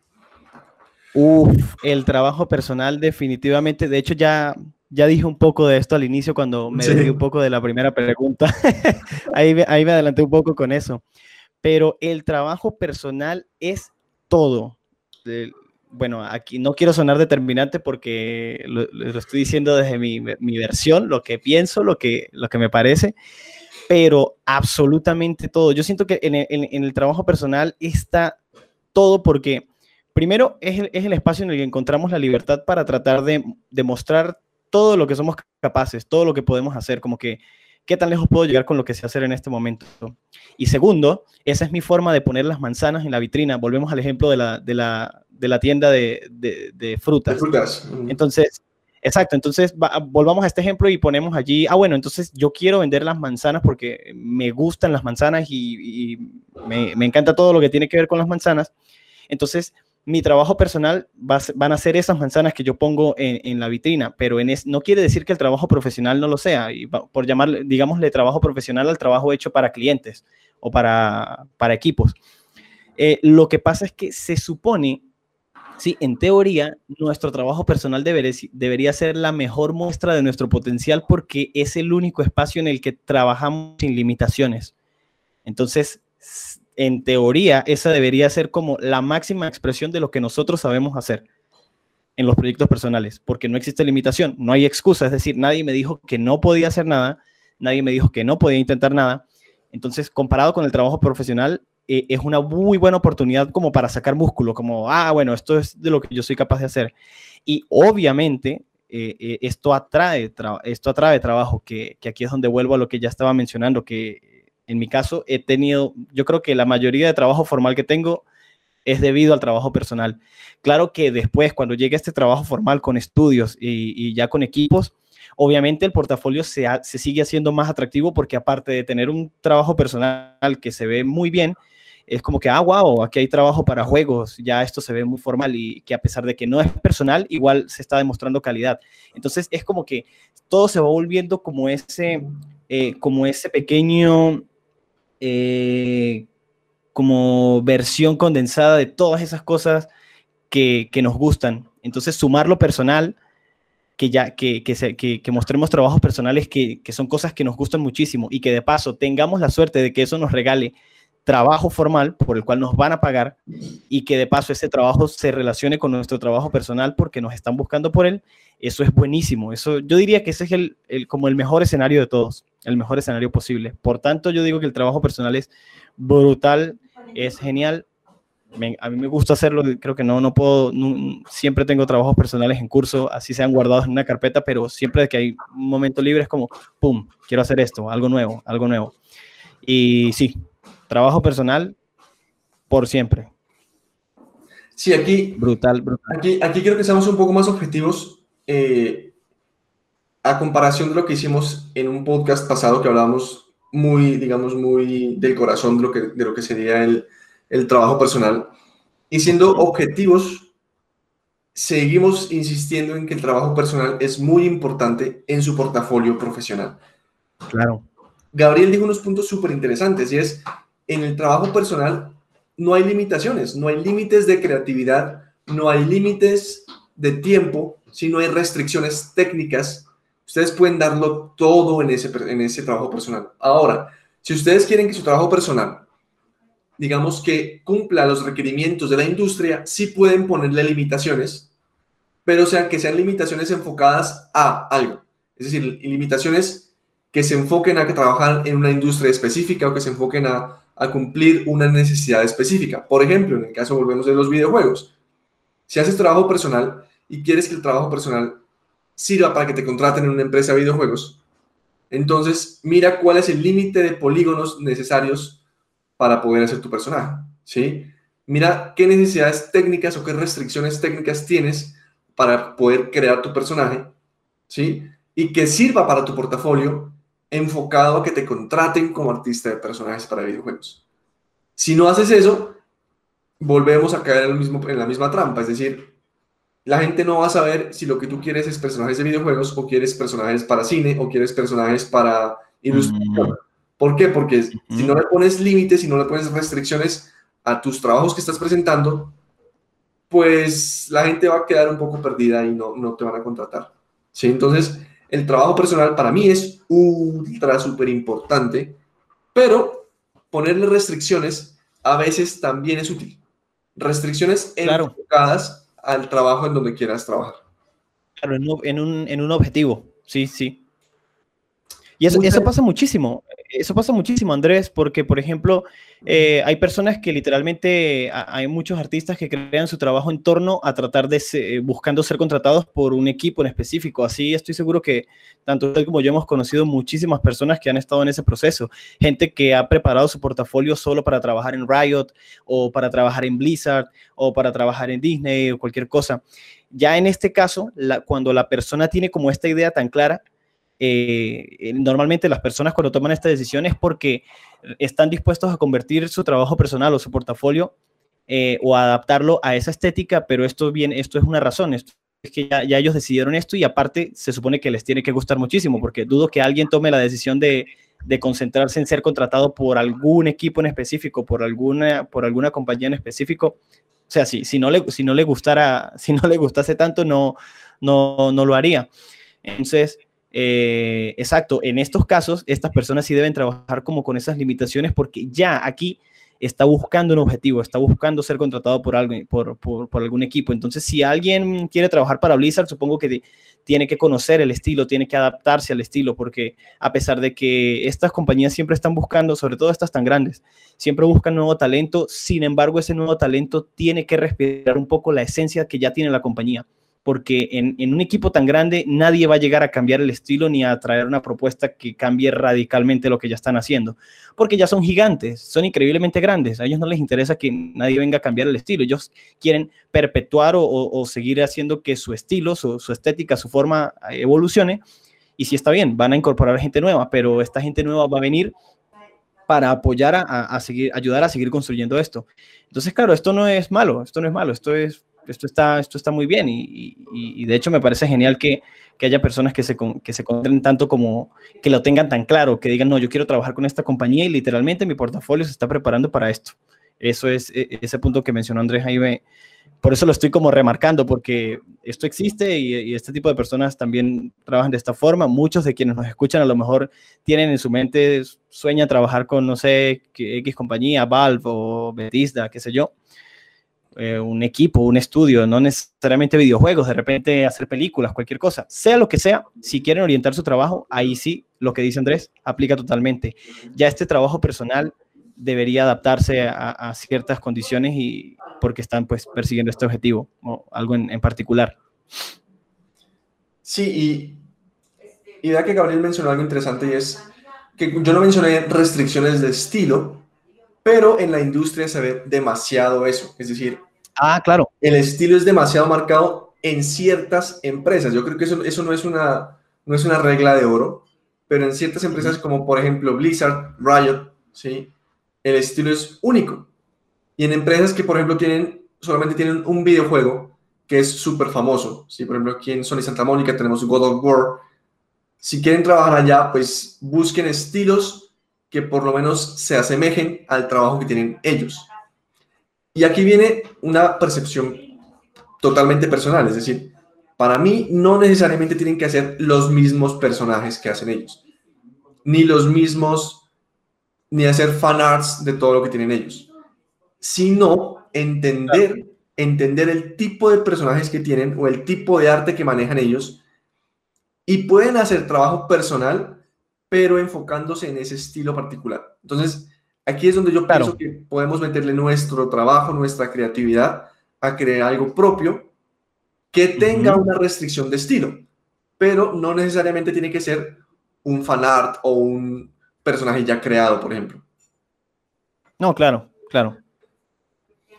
Uf, el trabajo personal definitivamente, de hecho ya, ya dije un poco de esto al inicio cuando me sí. un poco de la primera pregunta, (laughs) ahí, ahí me adelanté un poco con eso, pero el trabajo personal es todo. bueno, aquí no quiero sonar determinante porque lo, estoy diciendo desde mi, mi, versión, lo que pienso, lo que, lo que me parece, pero absolutamente todo. Yo siento que en el, trabajo personal está todo porque, primero, es el, es el, espacio en el que encontramos la libertad para tratar de demostrar todo lo que somos capaces, todo lo que podemos hacer, como que qué tan lejos puedo llegar con lo que sé hacer en este momento. Y segundo, esa es mi forma de poner las manzanas en la vitrina. Volvemos al ejemplo de la, de la, de la tienda de, de, frutas. frutas. Entonces, Exacto, entonces volvamos a este ejemplo y ponemos allí, ah, bueno, entonces yo quiero vender las manzanas porque me gustan las manzanas y, me, encanta todo lo que tiene que ver con las manzanas. Entonces, mi trabajo personal va, van a ser esas manzanas que yo pongo en, la vitrina, pero en es, no quiere decir que el trabajo profesional no lo sea, y por llamarle, digámosle trabajo profesional al trabajo hecho para clientes o para, para equipos. Eh, lo que pasa es que se supone Sí, en teoría, nuestro trabajo personal debería, ser la mejor muestra de nuestro potencial porque es el único espacio en el que trabajamos sin limitaciones. Entonces, en teoría, esa debería ser como la máxima expresión de lo que nosotros sabemos hacer en los proyectos personales, porque no existe limitación, no hay excusa, es decir, nadie me dijo que no podía hacer nada, nadie me dijo que no podía intentar nada. Entonces, comparado con el trabajo profesional, eh, es una muy buena oportunidad como para sacar músculo, como, ah, bueno, esto es de lo que yo soy capaz de hacer. Y obviamente eh, eh, esto, atrae esto atrae trabajo, que, que, aquí es donde vuelvo a lo que ya estaba mencionando, que en mi caso he tenido, yo creo que la mayoría de trabajo formal que tengo es debido al trabajo personal. Claro que después, cuando llegue este trabajo formal con estudios y, y ya con equipos, obviamente el portafolio se, se, sigue haciendo más atractivo porque aparte de tener un trabajo personal que se ve muy bien, es como que, ah, wow, aquí hay trabajo para juegos, ya esto se ve muy formal y que a pesar de que no es personal, igual se está demostrando calidad. Entonces es como que todo se va volviendo como ese, eh, como ese pequeño, eh, como versión condensada de todas esas cosas que, que nos gustan. Entonces sumar lo personal que ya que, que, que, que mostremos trabajos personales que, son cosas que nos gustan muchísimo y que de paso tengamos la suerte de que eso nos regale trabajo formal por el cual nos van a pagar y que de paso ese trabajo se relacione con nuestro trabajo personal porque nos están buscando por él, eso es buenísimo. Eso, yo diría que ese es el, el, como el mejor escenario de todos, el mejor escenario posible. Por tanto, yo digo que el trabajo personal es brutal, es genial. a mí me gusta hacerlo, creo que no, no puedo, siempre tengo trabajos personales en curso, así sean guardados en una carpeta, pero siempre que hay un momento libre es como, ¡pum!, quiero hacer esto, algo nuevo, algo nuevo. Y sí, trabajo personal por siempre. Sí, aquí. Brutal, brutal. Aquí, aquí creo que seamos un poco más objetivos eh, a comparación de lo que hicimos en un podcast pasado que hablábamos muy, digamos, muy del corazón de lo que, de lo que sería el, el trabajo personal. Y siendo objetivos, seguimos insistiendo en que el trabajo personal es muy importante en su portafolio profesional. Claro. Gabriel dijo unos puntos súper interesantes y es, en el trabajo personal no hay limitaciones, no hay límites de creatividad, no hay límites de tiempo, sino hay restricciones técnicas. Ustedes pueden darlo todo en ese, en ese trabajo personal. Ahora, si ustedes quieren que su trabajo personal, digamos que cumpla los requerimientos de la industria, sí pueden ponerle limitaciones, pero sean que sean limitaciones enfocadas a algo. Es decir, limitaciones que se enfoquen a que trabajar en una industria específica o que se enfoquen a, a cumplir una necesidad específica. Por ejemplo, en el caso, volvemos de los videojuegos. Si haces trabajo personal y quieres que el trabajo personal sirva para que te contraten en una empresa de videojuegos, entonces mira cuál es el límite de polígonos necesarios para poder hacer tu personaje, ¿sí? Mira qué necesidades técnicas o qué restricciones técnicas tienes para poder crear tu personaje, ¿sí? Y que sirva para tu portafolio enfocado a que te contraten como artista de personajes para videojuegos. Si no haces eso, volvemos a caer en, el mismo, en la misma trampa, es decir, la gente no va a saber si lo que tú quieres es personajes de videojuegos o quieres personajes para cine o quieres personajes para ilustración. Mm. ¿Por qué? Porque si no le pones límites, si no le pones restricciones a tus trabajos que estás presentando, pues la gente va a quedar un poco perdida y no, no te van a contratar. ¿sí? Entonces, el trabajo personal para mí es ultra súper importante, pero ponerle restricciones a veces también es útil. Restricciones enfocadas al trabajo en donde quieras trabajar. Claro, en un, en un, objetivo, sí, sí. Y eso, eso pasa muchísimo, eso pasa muchísimo, Andrés, porque, por ejemplo, eh, hay personas que literalmente, hay muchos artistas que crean su trabajo en torno a tratar de, ser, buscando ser contratados por un equipo en específico. Así estoy seguro que tanto usted como yo hemos conocido muchísimas personas que han estado en ese proceso. Gente que ha preparado su portafolio solo para trabajar en Riot o para trabajar en Blizzard o para trabajar en Disney o cualquier cosa. Ya en este caso, cuando la persona tiene como esta idea tan clara, eh, normalmente las personas cuando toman esta decisión es porque están dispuestos a convertir su trabajo personal o su portafolio eh, o adaptarlo a esa estética, pero esto, bien, esto es una razón, es que ya, ellos decidieron esto y aparte se supone que les tiene que gustar muchísimo, porque dudo que alguien tome la decisión de, de concentrarse en ser contratado por algún equipo en específico, por alguna, por alguna compañía en específico. O sea, si, si, no le, si no le gustara, (laughs) si no le gustase tanto, no, no, no lo haría. Entonces, eh, exacto, en estos casos, estas personas sí deben trabajar como con esas limitaciones porque ya aquí está buscando un objetivo, está buscando ser contratado por, algún equipo. Entonces, si alguien quiere trabajar para Blizzard, supongo que tiene que conocer el estilo, tiene que adaptarse al estilo, porque a pesar de que estas compañías siempre están buscando, sobre todo estas tan grandes, siempre buscan nuevo talento, sin embargo, ese nuevo talento tiene que respirar un poco la esencia que ya tiene la compañía porque en, un equipo tan grande nadie va a llegar a cambiar el estilo ni a traer una propuesta que cambie radicalmente lo que ya están haciendo, porque ya son gigantes, son increíblemente grandes, a ellos no les interesa que nadie venga a cambiar el estilo, ellos quieren perpetuar o, seguir haciendo que su estilo, su, estética, su forma eh, evolucione, y si está bien, van a incorporar gente nueva, pero esta gente nueva va a venir para apoyar a, a, seguir, ayudar a seguir construyendo esto. Entonces, claro, esto no es malo, esto no es malo, esto es esto está, esto está muy bien y, de hecho me parece genial que, haya personas que se, que se concentren tanto como que lo tengan tan claro, que digan, no, yo quiero trabajar con esta compañía y literalmente mi portafolio se está preparando para esto. Eso es e, ese punto que mencionó Andrés Jaime. Por eso lo estoy como remarcando, porque esto existe y, este tipo de personas también trabajan de esta forma. Muchos de quienes nos escuchan a lo mejor tienen en su mente, sueña trabajar con, no sé, X compañía, Valve o qué sé yo eh, un equipo, un estudio, no necesariamente videojuegos, de repente hacer películas, cualquier cosa, sea lo que sea, si quieren orientar su trabajo, ahí sí, lo que dice Andrés, aplica totalmente. Ya este trabajo personal debería adaptarse a, ciertas condiciones y porque están pues persiguiendo este objetivo o algo en, particular. Sí, y, y que Gabriel mencionó algo interesante y es que yo no mencioné restricciones de estilo, pero en la industria se ve demasiado eso. Es decir, ah, claro. el estilo es demasiado marcado en ciertas empresas. Yo creo que eso, eso no, es una, no es una regla de oro, pero en ciertas empresas como por ejemplo Blizzard, Riot, ¿sí? el estilo es único. Y en empresas que por ejemplo tienen, solamente tienen un videojuego que es súper famoso, ¿sí? por ejemplo aquí en Sony Santa Mónica tenemos God of War, si quieren trabajar allá, pues busquen estilos que por lo menos se asemejen al trabajo que tienen ellos. Y aquí viene una percepción totalmente personal, es decir, para mí no necesariamente tienen que hacer los mismos personajes que hacen ellos, ni los mismos, ni hacer fan arts de todo lo que tienen ellos, sino entender, entender el tipo de personajes que tienen o el tipo de arte que manejan ellos y pueden hacer trabajo personal, pero enfocándose en ese estilo particular. Entonces, aquí es donde yo pienso que podemos meterle nuestro trabajo, nuestra creatividad a crear algo propio que tenga una restricción de estilo, pero no necesariamente tiene que ser un fan art o un personaje ya creado, por ejemplo. No, claro, claro.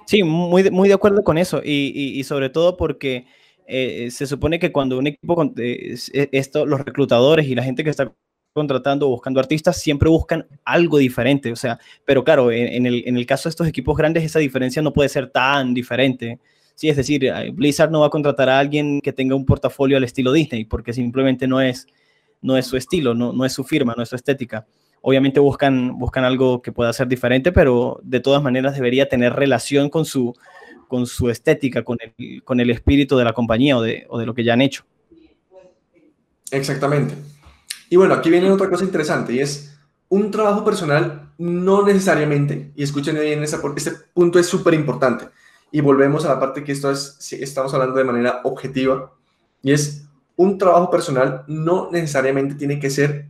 Sí, muy, muy de acuerdo con eso y, sobre todo porque eh, se supone que cuando un equipo, eh, esto, los reclutadores y la gente que está contratando buscando artistas siempre buscan algo diferente, o sea, pero claro, en, el, en el caso de estos equipos grandes esa diferencia no puede ser tan diferente. Sí, es decir, eh, Blizzard no va a contratar a alguien que tenga un portafolio al estilo Disney, porque simplemente no es, no es su estilo, no, no es su firma, no es su estética. Obviamente buscan, buscan algo que pueda ser diferente, pero de todas maneras debería tener relación con su, con su estética, con el, con el espíritu de la compañía o de, o de lo que ya han hecho. Exactamente. Y bueno, aquí viene otra cosa interesante y es un trabajo personal no necesariamente, y escuchen bien, ese, este punto es súper importante, y volvemos a la parte que esto es, estamos hablando de manera objetiva, y es un trabajo personal no necesariamente tiene que ser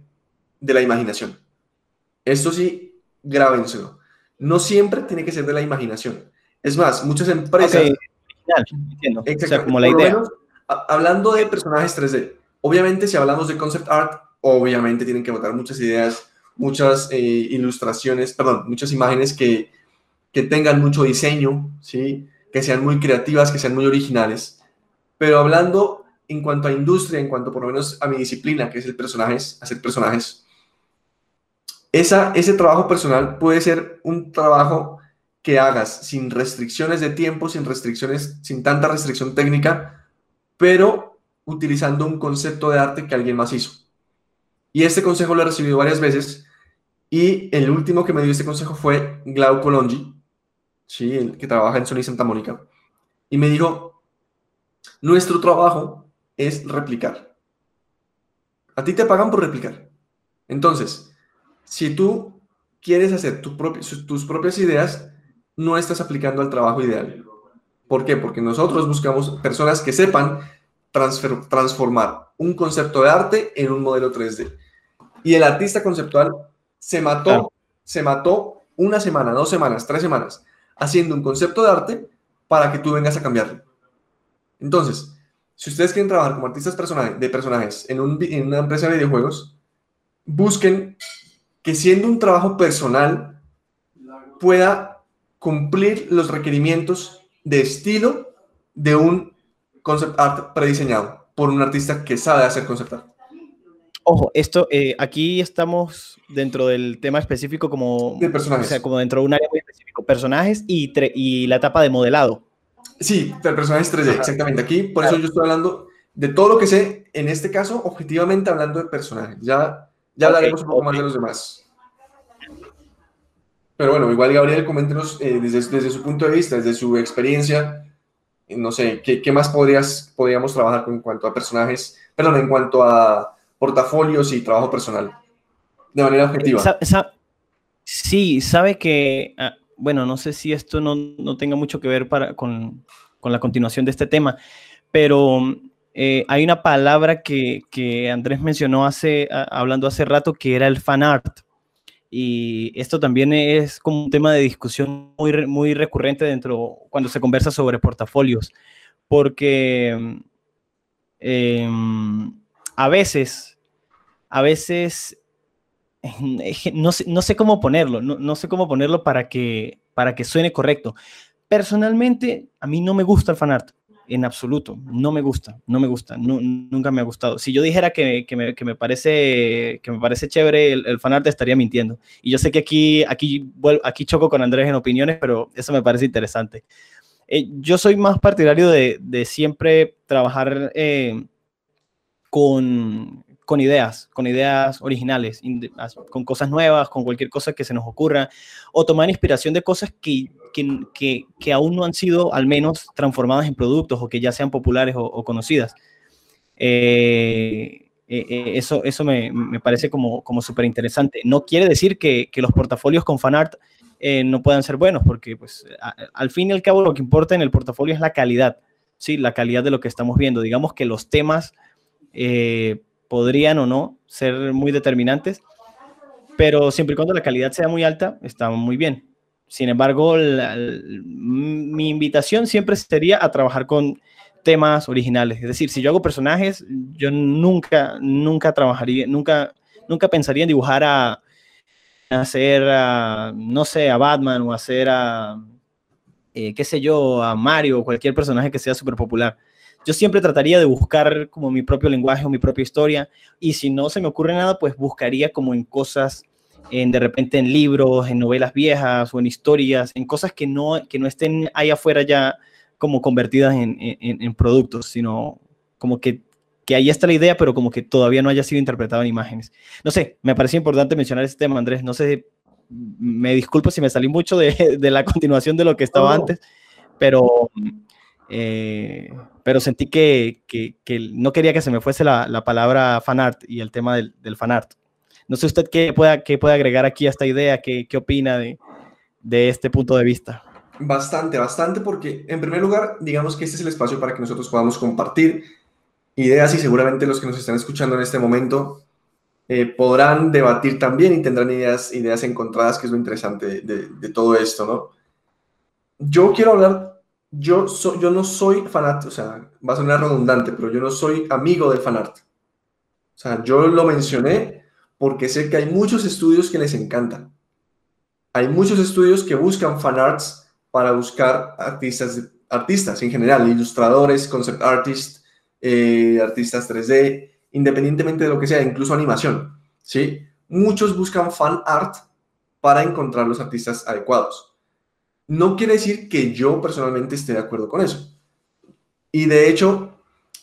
de la imaginación. Esto sí, grábenselo. No siempre tiene que ser de la imaginación. Es más, muchas empresas... como la idea. hablando de personajes 3D, obviamente si hablamos de concept art, obviamente tienen que botar muchas ideas, muchas eh, ilustraciones, perdón, muchas imágenes que que tengan mucho diseño, ¿sí? que sean muy creativas, que sean muy originales. Pero hablando en cuanto a industria, en cuanto por lo menos a mi disciplina, que es el personajes, hacer personajes, esa, ese trabajo personal puede ser un trabajo que hagas sin restricciones de tiempo, sin restricciones, sin tanta restricción técnica, pero utilizando un concepto de arte que alguien más hizo. Y este consejo lo he recibido varias veces y el último que me dio este consejo fue Glauco Longi, ¿sí? el que trabaja en Sony Santa Mónica, y me dijo, nuestro trabajo es replicar. A ti te pagan por replicar. Entonces, si tú quieres hacer tus propias ideas, no estás aplicando al trabajo ideal. ¿Por qué? Porque nosotros buscamos personas que sepan transformar un concepto de arte en un modelo 3D. Y el artista conceptual se mató, se mató una semana, dos semanas, tres semanas haciendo un concepto de arte para que tú vengas a cambiarlo. Entonces, si ustedes quieren trabajar como artistas de personajes en, una empresa de videojuegos, busquen que siendo un trabajo personal pueda cumplir los requerimientos de estilo de un concept art prediseñado por un artista que sabe hacer concept art. Ojo, esto, eh, aquí estamos dentro del tema específico como, personajes. O sea, como dentro de un área muy específico, personajes y, y la etapa de modelado. Sí, de personajes 3D, exactamente. Aquí, por eso yo estoy hablando de todo lo que sé, en este caso, objetivamente hablando de personajes. Ya, ya hablaremos un poco más de los demás. Pero bueno, igual Gabriel, coméntenos eh, desde, desde, su punto de vista, desde su experiencia, no sé, ¿qué, qué más podrías, podríamos trabajar en cuanto a personajes, perdón, en cuanto a portafolios y trabajo personal, de manera objetiva. sí, sabe que, ah, bueno, no sé si esto no, no tenga mucho que ver para, con, con, la continuación de este tema, pero eh, hay una palabra que, que Andrés mencionó hace, hablando hace rato, que era el fan art. Y esto también es como un tema de discusión muy, muy recurrente dentro cuando se conversa sobre portafolios, porque eh, a veces, a veces, no sé, no sé cómo ponerlo, no, sé cómo ponerlo para que, para que suene correcto. Personalmente, a mí no me gusta el fanart. en absoluto. No me gusta, no me gusta, nunca me ha gustado. Si yo dijera que, que, me, que me, parece, que me parece chévere el, el fanart, estaría mintiendo. Y yo sé que aquí, aquí, aquí choco con Andrés en opiniones, pero eso me parece interesante. Eh, yo soy más partidario de, de siempre trabajar eh, con, con ideas, con ideas originales, con cosas nuevas, con cualquier cosa que se nos ocurra, o tomar inspiración de cosas que, que, que, aún no han sido al menos transformadas en productos o que ya sean populares o, conocidas. Eh, eh, eh, eso eso me, me, parece como, como súper interesante. No quiere decir que, que los portafolios con fanart no puedan ser buenos, porque pues, al fin y al cabo lo que importa en el portafolio es la calidad, ¿sí? la calidad de lo que estamos viendo. Digamos que los temas podrían o no ser muy determinantes, pero siempre y cuando la calidad sea muy alta, está muy bien. Sin embargo, mi invitación siempre sería a trabajar con temas originales. Es decir, si yo hago personajes, yo nunca, nunca trabajaría, nunca, nunca pensaría en dibujar a, hacer, a, no sé, a Batman o hacer a, eh, qué sé yo, a Mario o cualquier personaje que sea súper popular yo siempre trataría de buscar como mi propio lenguaje o mi propia historia y si no se me ocurre nada, pues buscaría como en cosas, en, de repente en libros, en novelas viejas o en historias, en cosas que no, que no estén ahí afuera ya como convertidas en, en, en productos, sino como que, que ahí está la idea, pero como que todavía no haya sido interpretado en imágenes. No sé, me parece importante mencionar este tema, Andrés. No sé, me disculpo si me salí mucho de, de la continuación de lo que estaba antes, pero eh, pero sentí que, que, no quería que se me fuese la, la palabra fanart y el tema del, del, fanart. No sé usted qué puede, qué puede agregar aquí a esta idea, qué, qué opina de, de este punto de vista. Bastante, bastante, porque en primer lugar, digamos que este es el espacio para que nosotros podamos compartir ideas y seguramente los que nos están escuchando en este momento eh, podrán debatir también y tendrán ideas, ideas encontradas, que es lo interesante de, de, de todo esto, ¿no? Yo quiero hablar yo, no soy fanático, o sea, va a sonar redundante, pero yo no soy amigo del fanart. O sea, yo lo mencioné porque sé que hay muchos estudios que les encantan. Hay muchos estudios que buscan fanarts para buscar artistas, artistas en general, ilustradores, concept artists, eh, artistas 3D, independientemente de lo que sea, incluso animación. ¿sí? Muchos buscan fan art para encontrar los artistas adecuados. No quiere decir que yo personalmente esté de acuerdo con eso. Y de hecho,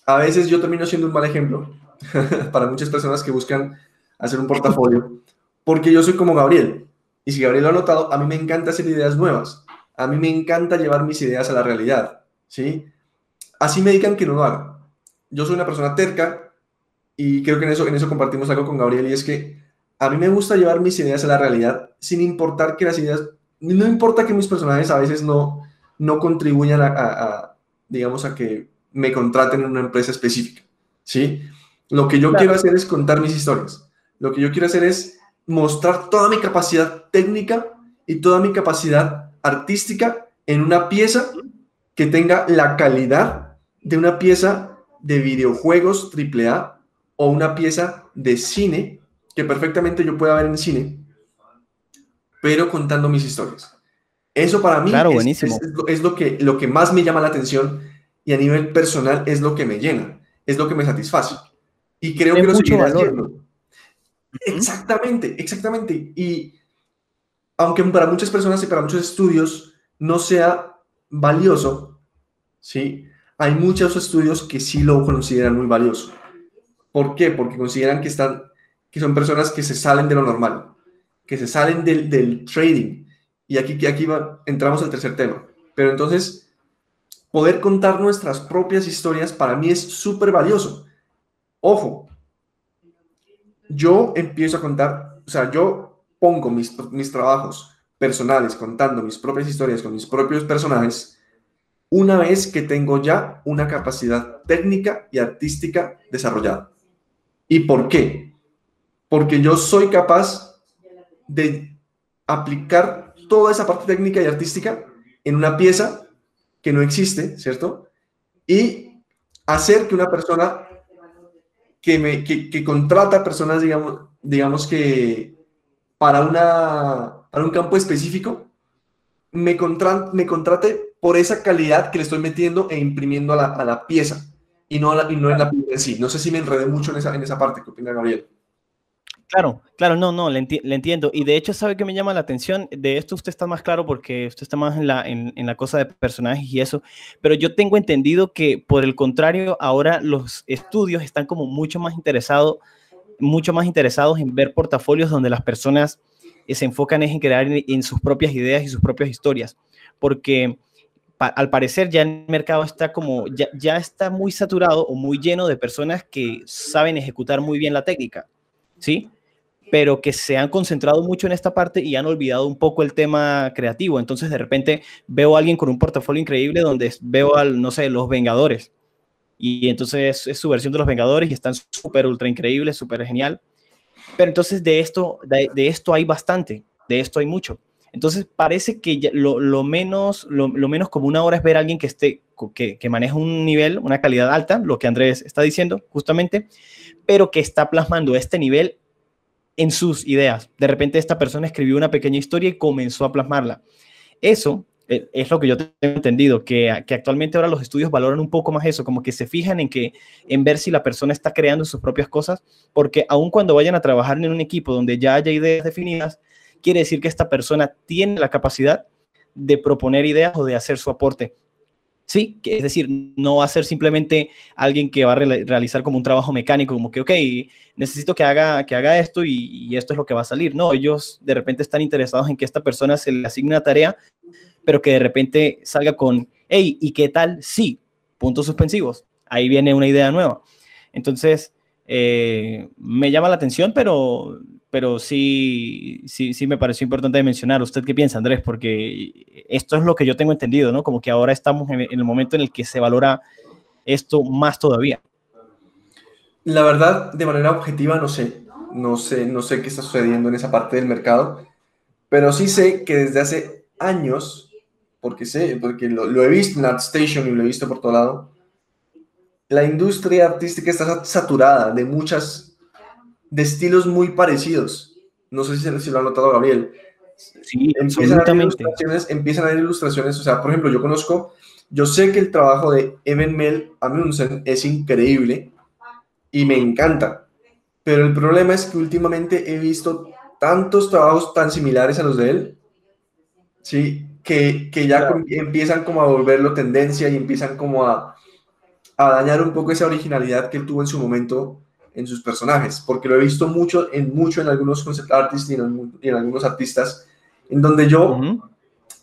a veces yo termino siendo un mal ejemplo (laughs) para muchas personas que buscan hacer un portafolio, porque yo soy como Gabriel. Y si Gabriel lo ha notado, a mí me encanta hacer ideas nuevas. A mí me encanta llevar mis ideas a la realidad. ¿sí? Así me digan que no lo haga. Yo soy una persona terca y creo que en eso, en eso compartimos algo con Gabriel y es que a mí me gusta llevar mis ideas a la realidad sin importar que las ideas no importa que mis personajes a veces no, no contribuyan a, digamos, a que me contraten en una empresa específica, ¿sí? Lo que yo quiero hacer es contar mis historias. Lo que yo quiero hacer es mostrar toda mi capacidad técnica y toda mi capacidad artística en una pieza que tenga la calidad de una pieza de videojuegos AAA o una pieza de cine que perfectamente yo pueda ver en cine pero contando mis historias. Eso para mí es, es, lo, que, lo que más me llama la atención y a nivel personal es lo que me llena, es lo que me satisface. Y creo que lo seguiré haciendo. Exactamente, exactamente. Y aunque para muchas personas y para muchos estudios no sea valioso, ¿sí? Hay muchos estudios que sí lo consideran muy valioso. ¿Por qué? Porque consideran que, están, que son personas que se salen de lo normal que se salen del, trading. Y aquí, aquí entramos al tercer tema. Pero entonces, poder contar nuestras propias historias para mí es súper valioso. Ojo, yo empiezo a contar, o sea, yo pongo mis, mis trabajos personales contando mis propias historias con mis propios personajes una vez que tengo ya una capacidad técnica y artística desarrollada. ¿Y por qué? Porque yo soy capaz de aplicar toda esa parte técnica y artística en una pieza que no existe, ¿cierto? Y hacer que una persona que, me, que, contrata personas, digamos, digamos que para, una, para un campo específico, me, me contrate por esa calidad que le estoy metiendo e imprimiendo a la, a la pieza y no, y no en la pieza en sí. No sé si me enredé mucho en esa, en esa parte. ¿Qué opina Gabriel? Claro, claro, no, no, le, entiendo. Y de hecho, ¿sabe que me llama la atención? De esto usted está más claro porque usted está más en la, en, en la cosa de personajes y eso. Pero yo tengo entendido que, por el contrario, ahora los estudios están como mucho más interesados, mucho más interesados en ver portafolios donde las personas eh, se enfocan en crear en, sus propias ideas y sus propias historias. Porque al parecer ya el mercado está como, ya, ya está muy saturado o muy lleno de personas que saben ejecutar muy bien la técnica. ¿Sí? Pero que se han concentrado mucho en esta parte y han olvidado un poco el tema creativo. Entonces, de repente veo a alguien con un portafolio increíble donde veo al, no sé, los Vengadores. Y entonces es, su versión de los Vengadores y están súper, ultra increíbles, súper genial. Pero entonces de esto, de, esto hay bastante, de esto hay mucho. Entonces parece que lo, menos, lo, menos común ahora es ver a alguien que, esté, que, que maneja un nivel, una calidad alta, lo que Andrés está diciendo justamente, pero que está plasmando este nivel en sus ideas. De repente esta persona escribió una pequeña historia y comenzó a plasmarla. Eso eh, es lo que yo tengo entendido, que, actualmente ahora los estudios valoran un poco más eso, como que se fijan en que en ver si la persona está creando sus propias cosas, porque aun cuando vayan a trabajar en un equipo donde ya haya ideas definidas, quiere decir que esta persona tiene la capacidad de proponer ideas o de hacer su aporte. Sí, es decir, no va a ser simplemente alguien que va a realizar como un trabajo mecánico, como que, ok, necesito que haga, que haga esto y, esto es lo que va a salir. No, ellos de repente están interesados en que esta persona se le asigne una tarea, pero que de repente salga con, hey, ¿y qué tal? Sí, puntos suspensivos. Ahí viene una idea nueva. Entonces, eh, me llama la atención, pero pero sí, sí, sí me pareció importante mencionar. ¿Usted qué piensa, Andrés? Porque esto es lo que yo tengo entendido, ¿no? Como que ahora estamos en, el momento en el que se valora esto más todavía. La verdad, de manera objetiva, no sé. No sé, no sé qué está sucediendo en esa parte del mercado, pero sí sé que desde hace años, porque sé, porque lo, lo he visto en ArtStation y lo he visto por todo lado, la industria artística está saturada de muchas de estilos muy parecidos. No sé si, lo ha notado Gabriel. Sí, empiezan a, ilustraciones, empiezan a haber ilustraciones. O sea, por ejemplo, yo conozco, yo sé que el trabajo de Evan Mel Amundsen es increíble y me encanta. Pero el problema es que últimamente he visto tantos trabajos tan similares a los de él, ¿sí? Que, que ya empiezan como a volverlo tendencia y empiezan como a, a dañar un poco esa originalidad que él tuvo en su momento en sus personajes, porque lo he visto mucho en, mucho en algunos concept artists y en, algunos artistas, en donde yo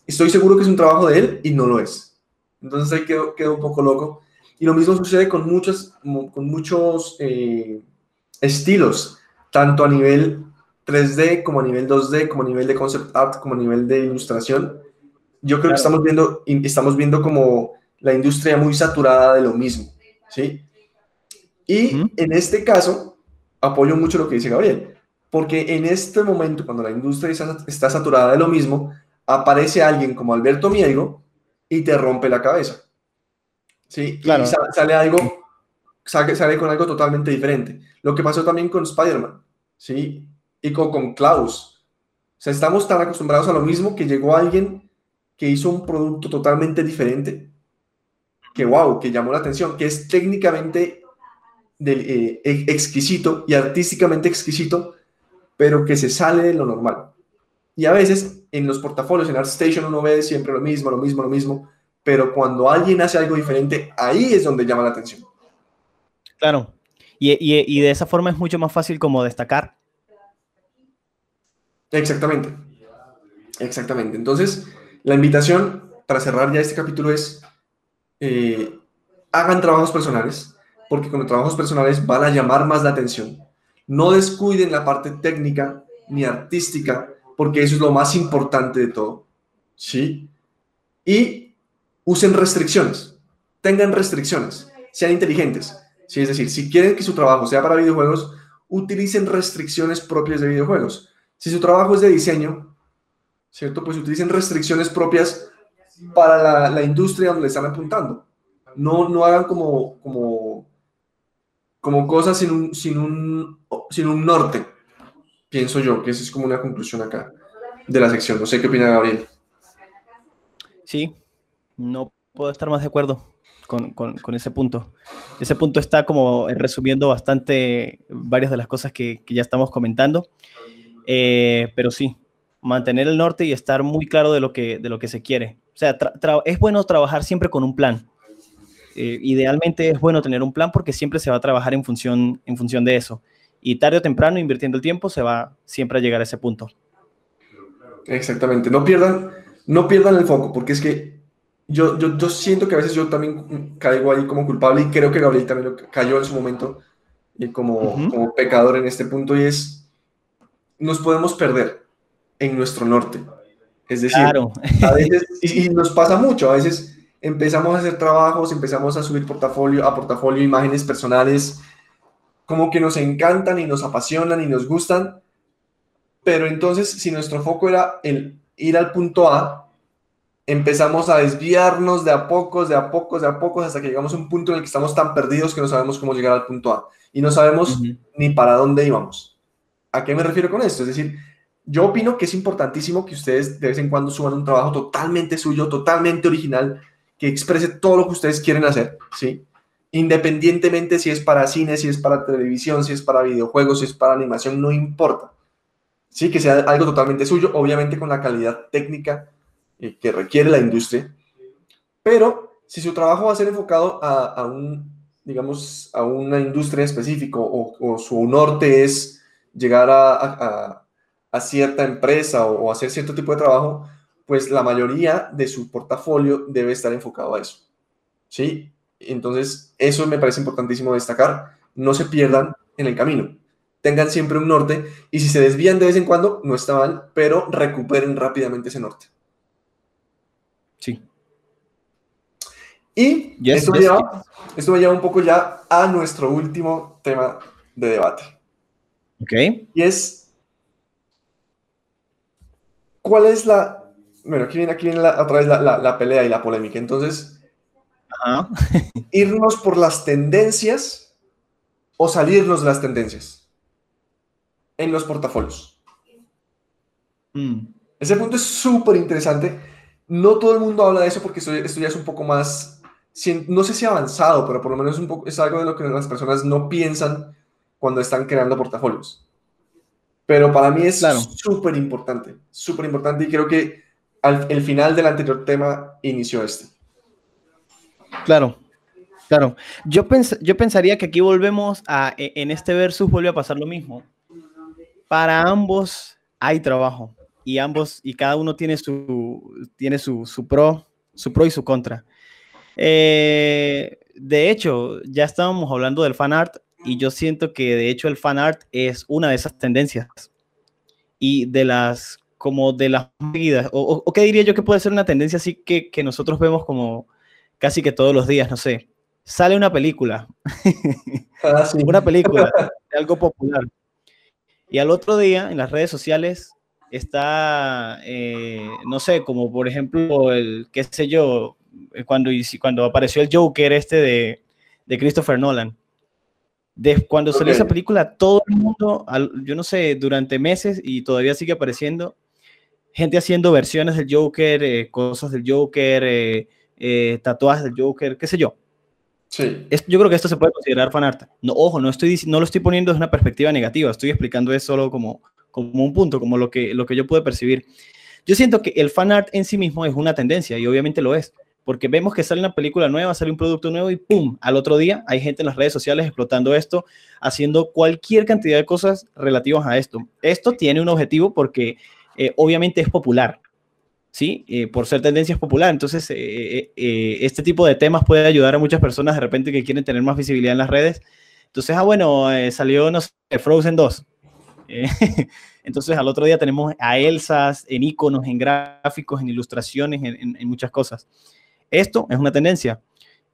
estoy seguro que es un trabajo de él y no lo es. Entonces ahí quedo, quedo un poco loco. Y lo mismo sucede con, muchos con muchos eh, estilos, tanto a nivel 3D como a nivel 2D, como a nivel de concept art, como a nivel de ilustración. Yo creo que estamos viendo, estamos viendo como la industria muy saturada de lo mismo, ¿sí? Y en este caso, apoyo mucho lo que dice Gabriel, porque en este momento, cuando la industria está saturada de lo mismo, aparece alguien como Alberto Miego y te rompe la cabeza. ¿Sí? Claro. Y sale, algo, sale, sale, con algo totalmente diferente. Lo que pasó también con Spider-Man, ¿sí? Y con, con Klaus. O sea, estamos tan acostumbrados a lo mismo que llegó alguien que hizo un producto totalmente diferente, que wow, que llamó la atención, que es técnicamente del, eh, exquisito y artísticamente exquisito, pero que se sale de lo normal. Y a veces en los portafolios, en ArtStation, uno ve siempre lo mismo, lo mismo, lo mismo, pero cuando alguien hace algo diferente, ahí es donde llama la atención. Claro, y, y, de esa forma es mucho más fácil como destacar. Exactamente, exactamente. Entonces, la invitación para cerrar ya este capítulo es, eh, hagan trabajos personales, porque con los trabajos personales van a llamar más la atención. No descuiden la parte técnica ni artística, porque eso es lo más importante de todo. ¿Sí? Y usen restricciones. Tengan restricciones. Sean inteligentes. ¿Sí? Es decir, si quieren que su trabajo sea para videojuegos, utilicen restricciones propias de videojuegos. Si su trabajo es de diseño, ¿cierto? Pues utilicen restricciones propias para la, industria donde están apuntando. No, no hagan como, como como cosas sin un, sin un, sin un norte, pienso yo, que esa es como una conclusión acá de la sección. No sé qué opina Gabriel. Sí, no puedo estar más de acuerdo con, con, ese punto. Ese punto está como resumiendo bastante varias de las cosas que, que ya estamos comentando. Eh, pero sí, mantener el norte y estar muy claro de lo que, de lo que se quiere. O sea, es bueno trabajar siempre con un plan. Eh, idealmente es bueno tener un plan porque siempre se va a trabajar en función, en función de eso. Y tarde o temprano, invirtiendo el tiempo, se va siempre a llegar a ese punto. Exactamente. No pierdan, no pierdan el foco, porque es que yo, yo, yo siento que a veces yo también caigo ahí como culpable y creo que Gabriel también cayó en su momento y como, como pecador en este punto y es, nos podemos perder en nuestro norte. Es decir, a veces, y, nos pasa mucho, a veces empezamos a hacer trabajos, empezamos a subir portafolio, a portafolio imágenes personales, como que nos encantan y nos apasionan y nos gustan, pero entonces si nuestro foco era el ir al punto A, empezamos a desviarnos de a pocos, de a pocos, de a pocos, hasta que llegamos a un punto en el que estamos tan perdidos que no sabemos cómo llegar al punto A y no sabemos ni para dónde íbamos. ¿A qué me refiero con esto? Es decir, yo opino que es importantísimo que ustedes de vez en cuando suban un trabajo totalmente suyo, totalmente original, que exprese todo lo que ustedes quieren hacer, ¿sí? Independientemente si es para cine, si es para televisión, si es para videojuegos, si es para animación, no importa. Sí, que sea algo totalmente suyo, obviamente con la calidad técnica eh, que requiere la industria. Pero si su trabajo va a ser enfocado a, un, digamos, a una industria específica o, o su norte es llegar a, cierta empresa o, hacer cierto tipo de trabajo, pues la mayoría de su portafolio debe estar enfocado a eso. ¿Sí? Entonces, eso me parece importantísimo destacar. No se pierdan en el camino. Tengan siempre un norte y si se desvían de vez en cuando, no está mal, pero recuperen rápidamente ese norte. Sí. Y esto, esto me lleva un poco ya a nuestro último tema de debate. Ok. Y es, ¿cuál es la... Bueno, aquí viene, aquí viene la, otra vez la, pelea y la polémica. Entonces, irnos por las tendencias o salirnos de las tendencias en los portafolios. Mm. Ese punto es súper interesante. No todo el mundo habla de eso porque esto, ya es un poco más, no sé si avanzado, pero por lo menos un poco, es algo de lo que las personas no piensan cuando están creando portafolios. Pero para mí es súper importante, súper importante y creo que al, el final del anterior tema inició este. Claro, claro. Yo, yo pensaría que aquí volvemos a, e, en este versus vuelve a pasar lo mismo. Para ambos hay trabajo y ambos y cada uno tiene su, tiene su, su pro, su pro y su contra. Eh, de hecho, ya estábamos hablando del fan art y yo siento que de hecho el fan art es una de esas tendencias y de las como de las medidas, o, qué diría yo que puede ser una tendencia así que, que, nosotros vemos como casi que todos los días, no sé, sale una película, (laughs) ah, una película de algo popular, y al otro día en las redes sociales está, eh, no sé, como por ejemplo, el, qué sé yo, cuando, cuando apareció el Joker este de, de Christopher Nolan, de cuando salió esa película, todo el mundo, yo no sé, durante meses y todavía sigue apareciendo, gente haciendo versiones del Joker, eh, cosas del Joker, eh, eh, tatuajes del Joker, qué sé yo. Sí. yo creo que esto se puede considerar fanart. No, ojo, no, estoy, no lo estoy poniendo desde una perspectiva negativa, estoy explicando eso solo como, como un punto, como lo que, lo que yo pude percibir. Yo siento que el fanart en sí mismo es una tendencia y obviamente lo es porque vemos que sale una película nueva, sale un producto nuevo y ¡pum! Al otro día hay gente en las redes sociales explotando esto, haciendo cualquier cantidad de cosas relativas a esto. Esto tiene un objetivo porque eh, obviamente es popular, ¿sí? Eh, por ser tendencia es popular. Entonces, eh, este tipo de temas puede ayudar a muchas personas de repente que quieren tener más visibilidad en las redes. Entonces, ah, bueno, salió, no Frozen 2. (laughs) Entonces, al otro día tenemos a Elsas en iconos, en gráficos, en ilustraciones, en muchas cosas. Esto es una tendencia.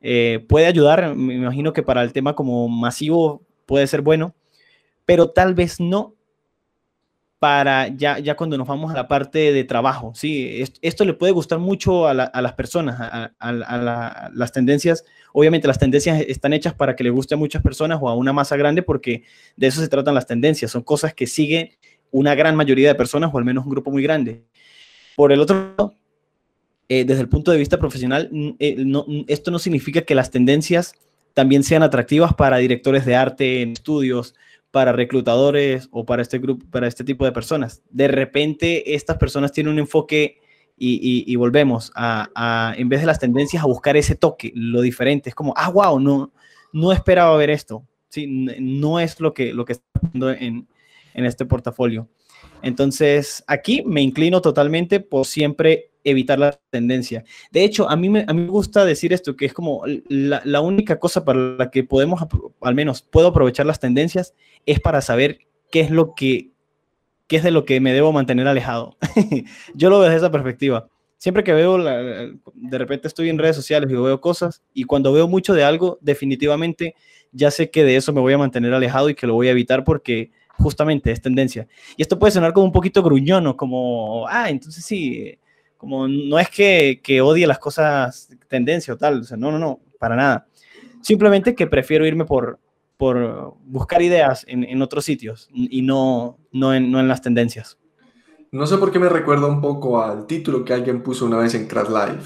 Puede ayudar, me imagino que para el tema como masivo puede ser bueno, pero tal vez no para ya, ya cuando nos vamos a la parte de trabajo. Sí, esto, le puede gustar mucho a, las personas, a, las tendencias. Obviamente las tendencias están hechas para que le guste a muchas personas o a una masa grande porque de eso se tratan las tendencias. Son cosas que siguen una gran mayoría de personas o al menos un grupo muy grande. Por el otro lado, eh, desde el punto de vista profesional, eh, esto no significa que las tendencias también sean atractivas para directores de arte en estudios, para reclutadores o para este grupo, para este tipo de personas. De repente, estas personas tienen un enfoque y, volvemos a, en vez de las tendencias, a buscar ese toque, lo diferente. Es como, ah, wow, no, no esperaba ver esto. ¿sí? No es lo que, lo que está pasando en, en este portafolio. Entonces, aquí me inclino totalmente por siempre evitar la tendencia. De hecho, a mí me, a mí me gusta decir esto, que es como la, la, única cosa para la que podemos, al menos puedo aprovechar las tendencias, es para saber qué es lo que, qué es de lo que me debo mantener alejado. (laughs) Yo lo veo desde esa perspectiva. Siempre que veo, de repente estoy en redes sociales y veo cosas, y cuando veo mucho de algo, definitivamente ya sé que de eso me voy a mantener alejado y que lo voy a evitar porque justamente es tendencia. Y esto puede sonar como un poquito gruñón o como, ah, entonces sí, como no es que, que odie las cosas tendencia o tal, o sea, no, no, no, para nada. Simplemente que prefiero irme por, por buscar ideas en, en otros sitios y no, no, en, no en las tendencias. No sé por qué me recuerda un poco al título que alguien puso una vez en Crash Live.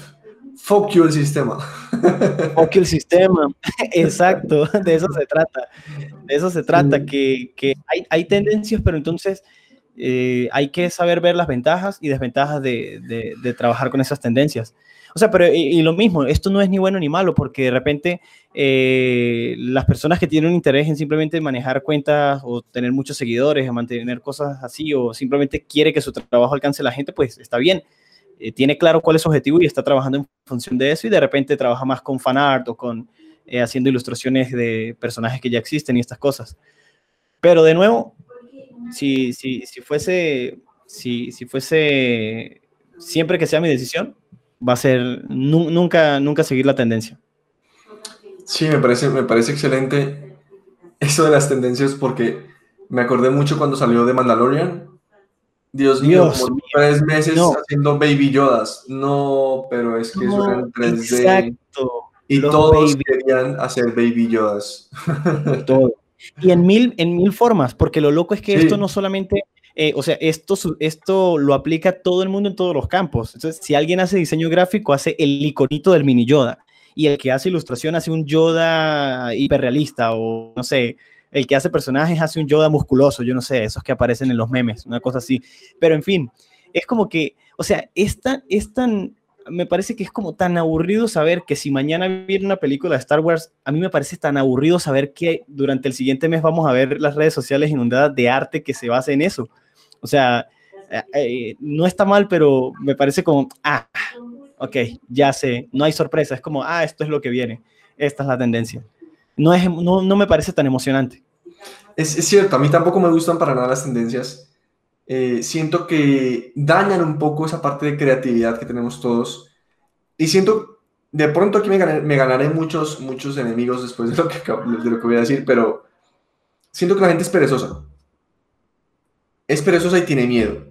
Fuck you el sistema. (laughs) Fuck you el sistema. (laughs) Exacto, de eso se trata. De eso se trata, que, que hay, hay, tendencias, pero entonces eh, hay que saber ver las ventajas y desventajas de, trabajar con esas tendencias. O sea, pero y, lo mismo, esto no es ni bueno ni malo, porque de repente eh, las personas que tienen un interés en simplemente manejar cuentas o tener muchos seguidores, o mantener cosas así, o simplemente quiere que su trabajo alcance a la gente, pues está bien. Eh, tiene claro cuál es su objetivo y está trabajando en función de eso y de repente trabaja más con fanart o con haciendo ilustraciones de personajes que ya existen y estas cosas. Pero de nuevo, si, si, si fuese, si, si fuese siempre que sea mi decisión, va a ser nunca, nunca seguir la tendencia. Sí, me parece, me parece excelente eso de las tendencias porque me acordé mucho cuando salió de Mandalorian. Dios, mío, tres meses haciendo Baby Yodas. No, pero es que eso era en 3D. Exacto. Y todos querían hacer Baby Yodas. (laughs) Todo. Y en mil, en mil formas, porque lo loco es que esto no solamente eh, o sea, esto, esto lo aplica todo el mundo en todos los campos. Entonces, si alguien hace diseño gráfico, hace el iconito del mini Yoda. Y el que hace ilustración hace un Yoda hiperrealista o no sé, el que hace personajes hace un Yoda musculoso, yo no sé, esos que aparecen en los memes, una cosa así. Pero en fin, es como que, o sea, es tan, es tan, me parece que es como tan aburrido saber que si mañana viene una película de Star Wars, a mí me parece tan aburrido saber que durante el siguiente mes vamos a ver las redes sociales inundadas de arte que se base en eso. O sea, eh, eh, no está mal, pero me parece como, ah, ok, ya sé, no hay sorpresa, es como, ah, esto es lo que viene, esta es la tendencia. No, es, no, no me parece tan emocionante. Es, es, cierto, a mí tampoco me gustan para nada las tendencias. Eh, siento que dañan un poco esa parte de creatividad que tenemos todos. Y siento, de pronto aquí me, me ganaré muchos, muchos enemigos después de lo, que, de lo que voy a decir, pero siento que la gente es perezosa es perezosa y tiene miedo.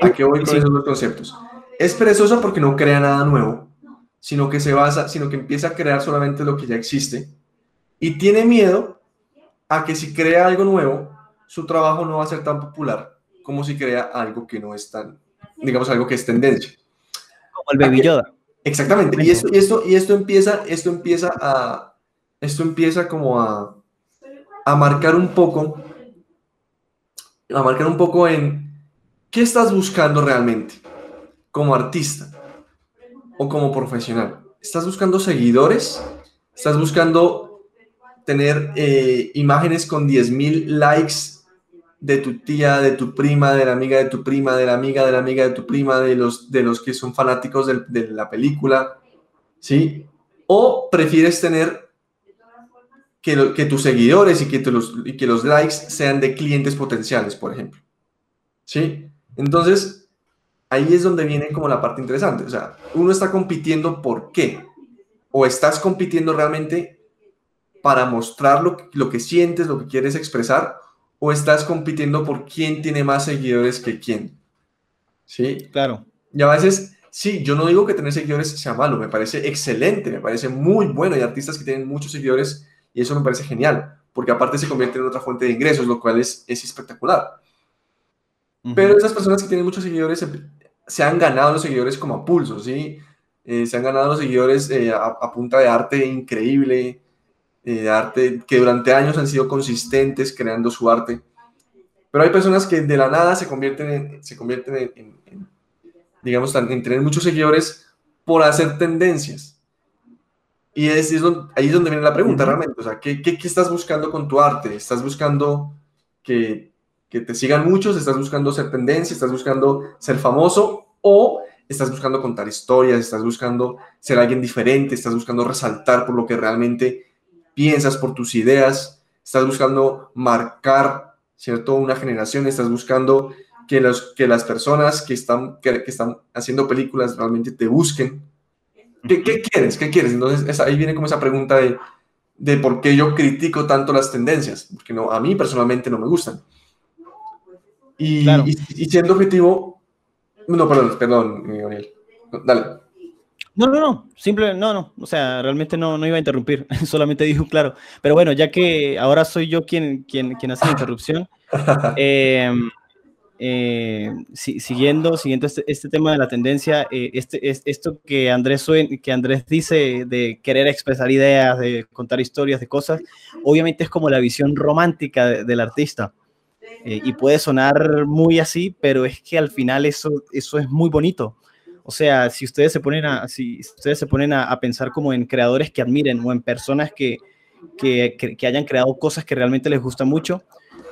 ¿A qué voy con esos dos conceptos? Es perezosa porque no crea nada nuevo, sino que se basa, sino que empieza a crear solamente lo que ya existe. Y tiene miedo a que si crea algo nuevo, su trabajo no va a ser tan popular como si crea algo que no es tan, digamos, algo que es tendencia. Como el Baby Yoda. Exactamente. Y esto, y esto, y esto empieza, esto empieza a, esto empieza como a, a marcar un poco a marcar un poco en qué estás buscando realmente como artista o como profesional. ¿Estás buscando seguidores? ¿Estás buscando tener eh, imágenes con 10.000 likes de tu tía, de tu prima, de la amiga de tu prima, de la amiga de la amiga de tu prima, de los, de los que son fanáticos de, de la película? ¿Sí? ¿O prefieres tener que, tus seguidores y que, los, y que los likes sean de clientes potenciales, por ejemplo. ¿Sí? Entonces, ahí es donde viene como la parte interesante. O sea, uno está compitiendo por qué. O estás compitiendo realmente para mostrar lo, lo que sientes, lo que quieres expresar, o estás compitiendo por quién tiene más seguidores que quién. ¿Sí? Claro. Y a veces, sí, yo no digo que tener seguidores sea malo, me parece excelente, me parece muy bueno. Hay artistas que tienen muchos seguidores y eso me parece genial, porque aparte se convierte en otra fuente de ingresos, lo cual es, es espectacular. Pero esas personas que tienen muchos seguidores se, han ganado los seguidores como a pulso, ¿sí? eh, se han ganado seguidores eh, a, punta de arte increíble, de arte que durante años han sido consistentes creando su arte. Pero hay personas que de la nada se convierten en, se convierten en, digamos, en tener muchos seguidores por hacer tendencias. Y es, ahí es donde viene la pregunta realmente. O sea, ¿qué, ¿qué, qué, estás buscando con tu arte? ¿Estás buscando que, que te sigan muchos? ¿Estás buscando ser tendencia? ¿Estás buscando ser famoso? ¿O estás buscando contar historias? ¿Estás buscando ser alguien diferente? ¿Estás buscando resaltar por lo que realmente piensas, por tus ideas? ¿Estás buscando marcar, ¿cierto? Una generación? ¿Estás buscando que, los, que las personas que están, que, están haciendo películas realmente te busquen? ¿Qué, ¿Qué, quieres? ¿Qué quieres? Entonces ahí viene como esa pregunta de, de por qué yo critico tanto las tendencias, porque no, a mí personalmente no me gustan. Y, y, siendo objetivo, no, perdón, perdón, Gabriel, dale. No, no, no, simple, no, no, o sea, realmente no, no iba a interrumpir, (laughs) solamente dijo claro. Pero bueno, ya que ahora soy yo quien, quien, quien hace la interrupción, (laughs) eh, eh, siguiendo, siguiendo este, este, tema de la tendencia, eh, este, es, esto que Andrés, que Andrés dice de querer expresar ideas, de contar historias, de cosas, obviamente es como la visión romántica del artista. Eh, y puede sonar muy así, pero es que al final eso, eso es muy bonito. O sea, si ustedes se ponen a, si ustedes se ponen a, pensar como en creadores que admiren o en personas que, que, que hayan creado cosas que realmente les gustan mucho,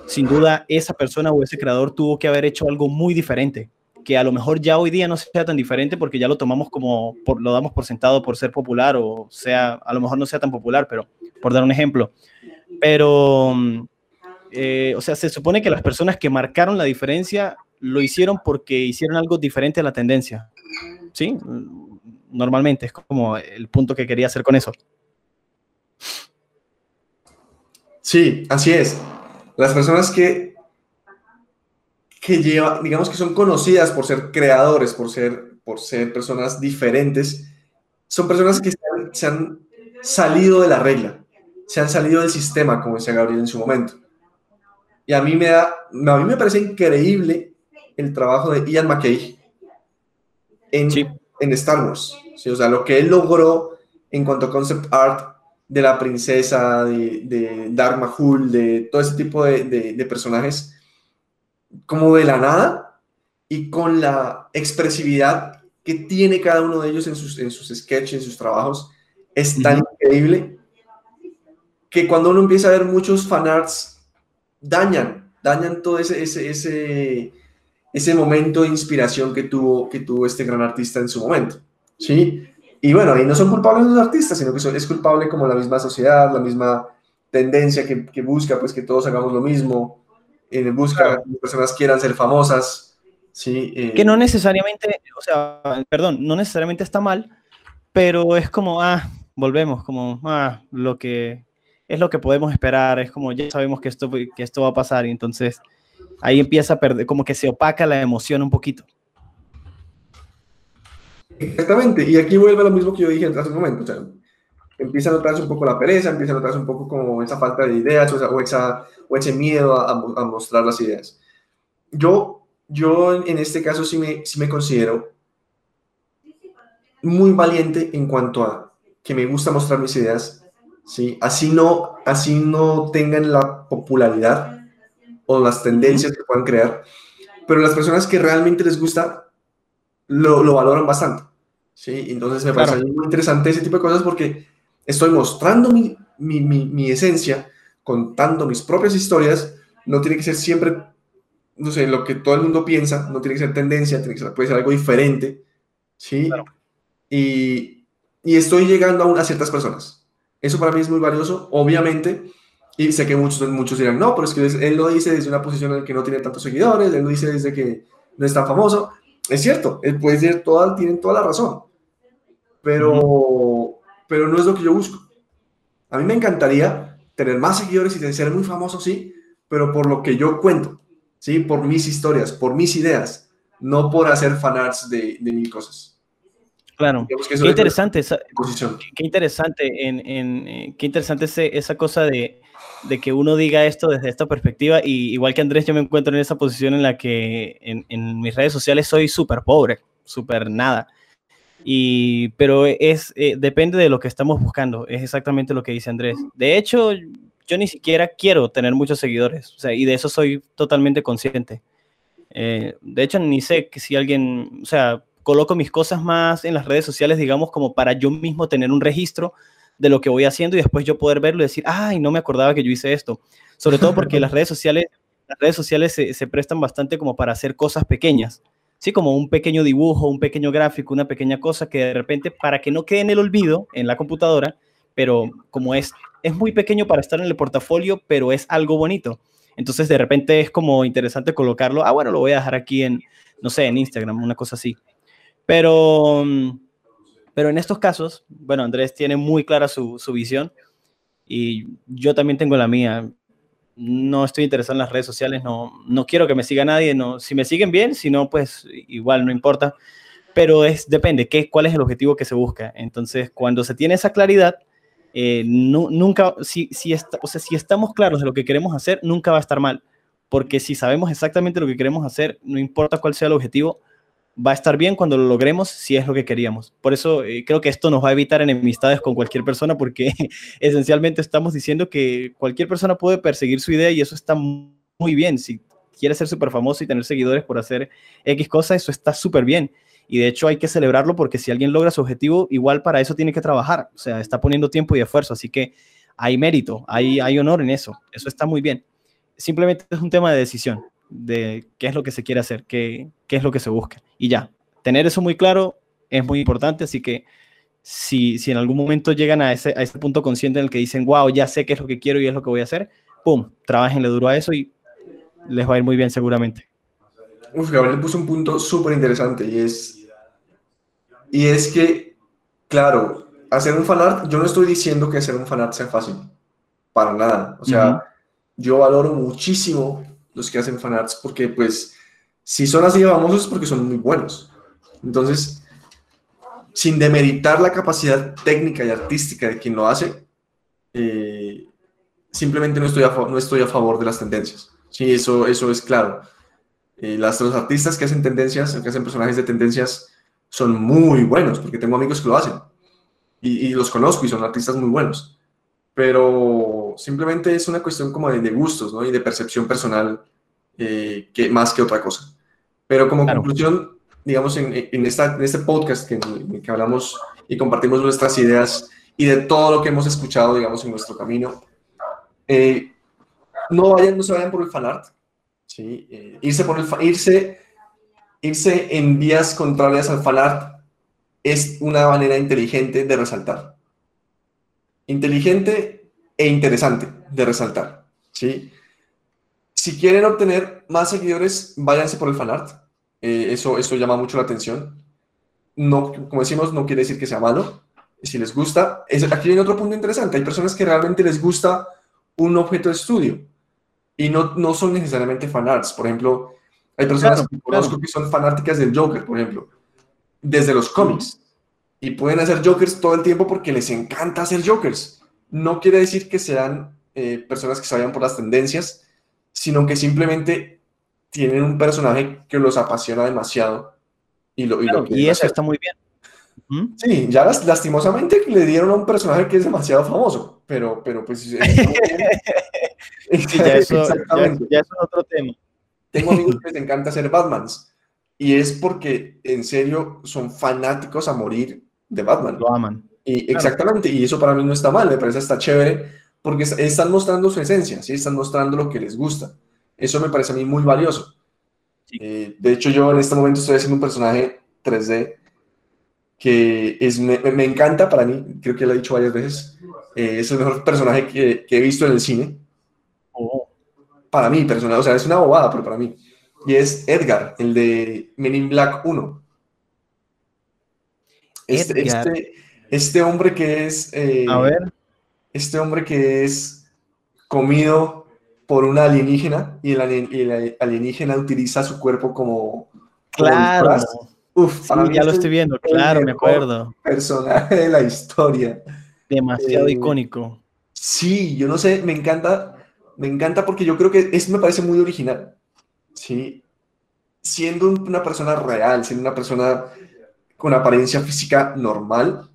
sin duda esa persona o ese creador tuvo que haber hecho algo muy diferente, que a lo mejor ya hoy día no sea tan diferente porque ya lo tomamos como, lo damos por sentado por ser popular o sea, a lo mejor no sea tan popular, pero por dar un ejemplo. Pero, eh, o sea, se supone que las personas que marcaron la diferencia lo hicieron porque hicieron algo diferente a la tendencia. ¿Sí? Normalmente es como el punto que quería hacer con eso. Sí, así es. Las personas que, que digamos que son conocidas por ser creadores, por ser, por ser personas diferentes, son personas que se han, salido de la regla, se han salido del sistema, como decía Gabriel en su momento. Y a mí me da, a mí me parece increíble el trabajo de Ian McKay en, en Star Wars. O sea, lo que él logró en cuanto a concept art de la princesa, de, de Dark Mahul, de todo ese tipo de, personajes, como de la nada y con la expresividad que tiene cada uno de ellos en sus, en sus sketches, en sus trabajos, es tan increíble que cuando uno empieza a ver muchos fanarts, dañan, dañan todo ese, ese, ese, ese momento de inspiración que tuvo, que tuvo este gran artista en su momento. ¿sí? Y bueno, y no son culpables los artistas, sino que es culpable como la misma sociedad, la misma tendencia que, que busca, pues que todos hagamos lo mismo, eh, busca que las personas quieran ser famosas, ¿sí? Eh, que no necesariamente, o sea, perdón, no necesariamente está mal, pero es como, ah, volvemos, como, ah, lo que es lo que podemos esperar, es como, ya sabemos que esto, que esto va a pasar, y entonces ahí empieza a perder, como que se opaca la emoción un poquito. Exactamente, y aquí vuelve lo mismo que yo dije hace un momento, o sea, empieza a notarse un poco la pereza, empieza a notarse un poco como esa falta de ideas o, esa, o ese miedo a, a, mostrar las ideas. Yo, yo en este caso sí me, sí me considero muy valiente en cuanto a que me gusta mostrar mis ideas, ¿sí? así, no, así no tengan la popularidad o las tendencias que puedan crear, pero las personas que realmente les gusta lo, lo valoran bastante. ¿sí? Entonces me parece muy interesante ese tipo de cosas porque estoy mostrando mi, mi, mi, esencia, contando mis propias historias, no tiene que ser siempre, no sé, lo que todo el mundo piensa, no tiene que ser tendencia, tiene que ser, puede ser algo diferente, ¿sí? Y, y, estoy llegando a, a, ciertas personas. Eso para mí es muy valioso, obviamente, y sé que muchos, muchos dirán, no, pero es que él lo dice desde una posición en la que no tiene tantos seguidores, él lo dice desde que no es tan famoso, es cierto, él puede ser toda, tienen toda la razón, pero, pero no es lo que yo busco. A mí me encantaría tener más seguidores y ser muy famoso, sí, pero por lo que yo cuento, ¿sí? Por mis historias, por mis ideas, no por hacer fanarts de, de mil cosas. Claro, qué interesante, esa, qué interesante, en, en, eh, qué interesante esa cosa de, de que uno diga esto desde esta perspectiva. Y igual que Andrés, yo me encuentro en esa posición en la que en, mis redes sociales soy súper pobre, súper nada. Y, pero es, eh, depende de lo que estamos buscando, es exactamente lo que dice Andrés. De hecho, yo ni siquiera quiero tener muchos seguidores, y de eso soy totalmente consciente. Eh, de hecho, ni sé que si alguien, o sea, coloco mis cosas más en las redes sociales, digamos, como para yo mismo tener un registro de lo que voy haciendo y después yo poder verlo y decir, ay, no me acordaba que yo hice esto. Sobre todo porque (laughs) las redes sociales, las redes sociales se, se prestan bastante como para hacer cosas pequeñas. Sí, como un pequeño dibujo, un pequeño gráfico, una pequeña cosa que de repente, para que no quede en el olvido en la computadora, pero como es, es muy pequeño para estar en el portafolio, pero es algo bonito. Entonces de repente es como interesante colocarlo, ah, bueno, lo voy a dejar aquí en, no sé, en Instagram, una cosa así. Pero, pero en estos casos, bueno, Andrés tiene muy clara su, su visión y yo también tengo la mía. No estoy interesado en las redes sociales, no, no quiero que me siga nadie, no, si me siguen bien, si no, pues igual no importa, pero es, depende, ¿qué, cuál es el objetivo que se busca. Entonces, cuando se tiene esa claridad, eh, nunca, si, si, o sea, si estamos claros de lo que queremos hacer, nunca va a estar mal, porque si sabemos exactamente lo que queremos hacer, no importa cuál sea el objetivo, va a estar bien cuando lo logremos si es lo que queríamos. Por eso eh, creo que esto nos va a evitar enemistades con cualquier persona porque (laughs) esencialmente estamos diciendo que cualquier persona puede perseguir su idea y eso está muy bien. Si quieres ser súper famoso y tener seguidores por hacer X cosa, eso está súper bien. Y de hecho hay que celebrarlo porque si alguien logra su objetivo, igual para eso tiene que trabajar. O sea, está poniendo tiempo y esfuerzo. Así que hay mérito, hay honor en eso. Eso está muy bien. Simplemente es un tema de decisión de qué es lo que se quiere hacer, qué, qué es lo que se busca. Y ya, tener eso muy claro es muy importante, así que si, si en algún momento llegan a ese, a ese punto consciente en el que dicen, wow, ya sé qué es lo que quiero y es lo que voy a hacer, ¡pum! Trabajenle duro a eso y les va a ir muy bien seguramente. Uf, Gabriel puso un punto súper interesante y es, y es que, claro, hacer un fanart, yo no estoy diciendo que hacer un fanart sea fácil, para nada. O sea, yo valoro muchísimo los que hacen fanarts, porque pues si son así de famosos es porque son muy buenos. Entonces, sin demeritar la capacidad técnica y artística de quien lo hace, eh, simplemente no estoy, a, no estoy a favor de las tendencias. Sí, eso, eso es claro. Eh, las, los artistas que hacen tendencias, que hacen personajes de tendencias, son muy buenos, porque tengo amigos que lo hacen. Y, y los conozco y son artistas muy buenos pero simplemente es una cuestión como de, gustos ¿no? y de percepción personal eh, que, más que otra cosa. Pero como conclusión, digamos, en, en, esta, en este podcast que, que hablamos y compartimos nuestras ideas y de todo lo que hemos escuchado, digamos, en nuestro camino, eh, no, vayan, no se vayan por el fanart, ¿sí? Eh, irse, por el, irse, irse en vías contrarias al fanart es una manera inteligente de resaltar inteligente e interesante de resaltar. ¿sí? Si quieren obtener más seguidores, váyanse por el fanart. Eh, eso, eso llama mucho la atención. No, como decimos, no quiere decir que sea malo. Si les gusta, es, aquí viene otro punto interesante. Hay personas que realmente les gusta un objeto de estudio y no, no son necesariamente fanarts. Por ejemplo, hay personas que conozco que son fanáticas del Joker, por ejemplo, desde los cómics y pueden hacer jokers todo el tiempo porque les encanta hacer jokers. No quiere decir que sean eh, personas que se vayan por las tendencias, sino que simplemente tienen un personaje que los apasiona demasiado. Y, lo, y, eso está muy bien. Sí, ya lastimosamente le dieron a un personaje que es demasiado famoso, pero, pero pues... (laughs) ya, eso, ya, es otro tema. Tengo amigos (laughs) que les encanta hacer Batmans y es porque en serio son fanáticos a morir de Batman. Lo aman. Y, Exactamente, y eso para mí no está mal, me parece está chévere, porque están mostrando su esencia, ¿sí? están mostrando lo que les gusta. Eso me parece a mí muy valioso. Eh, de hecho, yo en este momento estoy haciendo un personaje 3D que es, me, me encanta para mí, creo que lo he dicho varias veces, eh, es el mejor personaje que, que, he visto en el cine. Oh. Para mí, personal, o sea, es una bobada, pero para mí. Y es Edgar, el de Men in Black 1. Este, este, este, hombre que es. Eh, a ver. Este hombre que es comido por una alienígena y el, alienígena utiliza su cuerpo como. Claro. Uf, ya lo estoy viendo, claro, me acuerdo. Personaje de la historia. Demasiado eh, icónico. Sí, yo no sé, me encanta, me encanta porque yo creo que eso me parece muy original. Sí, siendo una persona real, siendo una persona con apariencia física normal,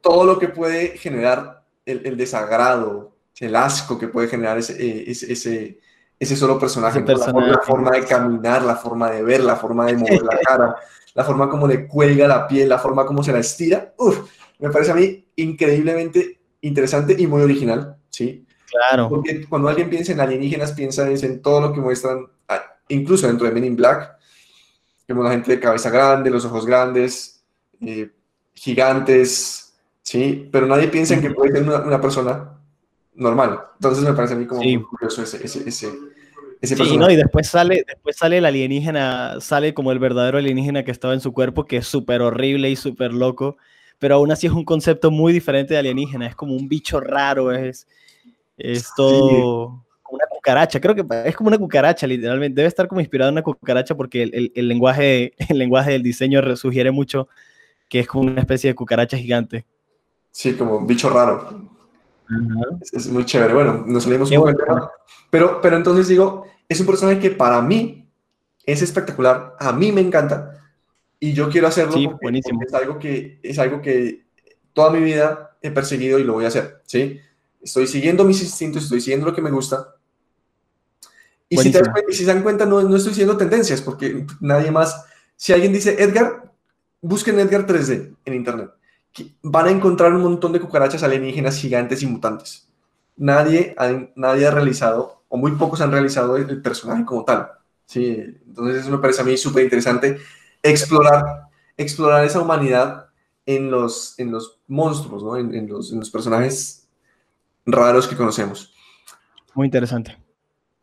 todo lo que puede generar el, desagrado, el asco que puede generar ese, eh, ese, ese, solo personaje, La, forma, de caminar, la forma de ver, la forma de mover la cara, la forma como le cuelga la piel, la forma como se la estira, me parece a mí increíblemente interesante y muy original, ¿sí? Claro. Porque cuando alguien piensa en alienígenas, piensa en todo lo que muestran, incluso dentro de Men in Black, vemos la gente de cabeza grande, los ojos grandes, eh, gigantes, ¿sí? Pero nadie piensa en que puede ser una, persona normal. Entonces me parece a mí como muy curioso ese, ese, ese, ese sí, no, y después sale, después sale el alienígena, sale como el verdadero alienígena que estaba en su cuerpo, que es súper horrible y súper loco, pero aún así es un concepto muy diferente de alienígena, es como un bicho raro, es es todo una cucaracha, creo que es como una cucaracha, literalmente. Debe estar como inspirado en una cucaracha porque el, el, lenguaje, (laughs) el lenguaje del diseño sugiere mucho que es como una especie de cucaracha gigante. Sí, como un bicho raro. es, muy chévere. Bueno, nos salimos un poco Pero, pero entonces digo, es un personaje que para mí es espectacular. A mí me encanta. Y yo quiero hacerlo sí, buenísimo. es algo que es algo que toda mi vida he perseguido y lo voy a hacer, ¿sí? estoy siguiendo mis instintos, estoy siguiendo lo que me gusta. Y si, se dan cuenta, no, no, estoy siguiendo tendencias, porque nadie más, si alguien dice Edgar, busquen Edgar 3D en Internet. Van a encontrar un montón de cucarachas alienígenas gigantes y mutantes. Nadie, nadie ha realizado, o muy pocos han realizado el, personaje como tal. ¿sí? Entonces eso me parece a mí súper interesante, explorar, explorar esa humanidad en los, en los monstruos, ¿no? en, en, los, en los personajes raros que conocemos. Muy interesante.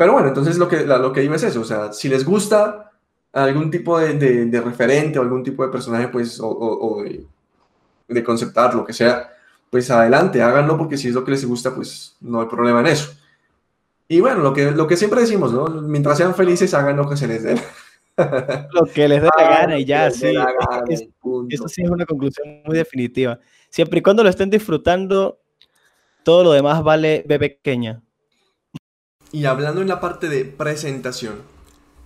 Pero bueno, entonces lo que, lo que digo es eso, o sea, si les gusta algún tipo de, de, referente o algún tipo de personaje, pues, o, o, de, de, conceptar, lo que sea, pues adelante, háganlo porque si es lo que les gusta, pues no hay problema en eso. Y bueno, lo que, lo que siempre decimos, ¿no? Mientras sean felices, hagan lo que se les dé. (laughs) Lo que les dé la gana y ya, sí. (laughs) eso sí es una conclusión muy definitiva. Siempre y cuando lo estén disfrutando, todo lo demás vale B pequeña. Y hablando en la parte de presentación,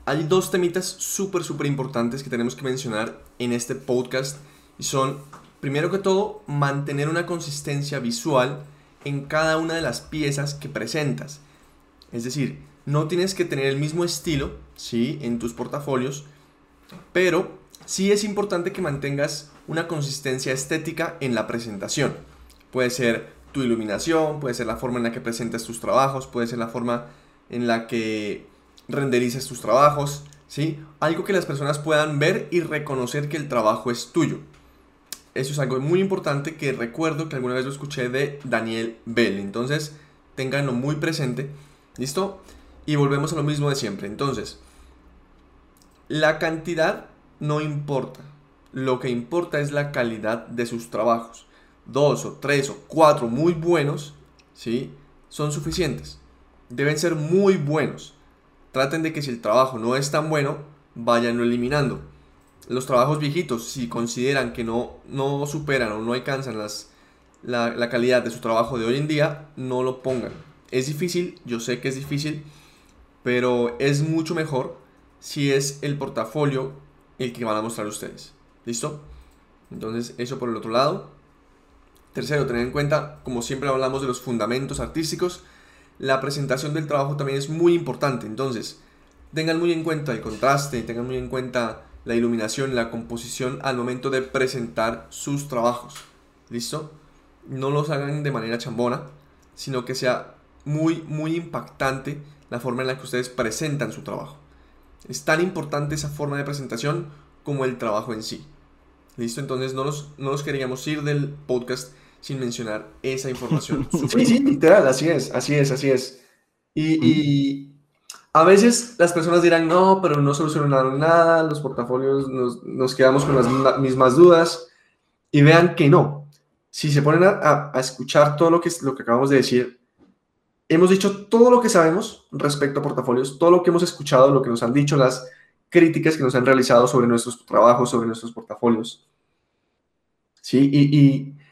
hay dos temitas súper, súper importantes que tenemos que mencionar en este podcast. Y son, primero que todo, mantener una consistencia visual en cada una de las piezas que presentas. Es decir, no tienes que tener el mismo estilo, ¿sí? En tus portafolios, pero sí es importante que mantengas una consistencia estética en la presentación. Puede ser tu iluminación, puede ser la forma en la que presentas tus trabajos, puede ser la forma en la que renderices tus trabajos, ¿sí? Algo que las personas puedan ver y reconocer que el trabajo es tuyo. Eso es algo muy importante que recuerdo que alguna vez lo escuché de Daniel Bell. Entonces, ténganlo muy presente. ¿Listo? Y volvemos a lo mismo de siempre. Entonces, la cantidad no importa. Lo que importa es la calidad de sus trabajos dos o tres o cuatro muy buenos, ¿sí? Son suficientes. Deben ser muy buenos. Traten de que si el trabajo no es tan bueno, vayanlo eliminando. Los trabajos viejitos, si consideran que no, no superan o no alcanzan las, la, la calidad de su trabajo de hoy en día, no lo pongan. Es difícil, yo sé que es difícil, pero es mucho mejor si es el portafolio el que van a mostrar ustedes. ¿Listo? Entonces, eso por el otro lado. Tercero, tener en cuenta, como siempre hablamos de los fundamentos artísticos, la presentación del trabajo también es muy importante. Entonces, tengan muy en cuenta el contraste, tengan muy en cuenta la iluminación, la composición al momento de presentar sus trabajos. ¿Listo? No los hagan de manera chambona, sino que sea muy, muy impactante la forma en la que ustedes presentan su trabajo. Es tan importante esa forma de presentación como el trabajo en sí. ¿Listo? Entonces no nos, no nos queríamos ir del podcast sin mencionar esa información. (laughs) sí, sí, literal, así es, así es, así es. Y, a veces las personas dirán, no, pero no solucionaron nada, los portafolios nos, quedamos con las mismas dudas. Y vean que no. Si se ponen a, escuchar todo lo que, lo que acabamos de decir, hemos dicho todo lo que sabemos respecto a portafolios, todo lo que hemos escuchado, lo que nos han dicho, las críticas que nos han realizado sobre nuestros trabajos, sobre nuestros portafolios. Sí, y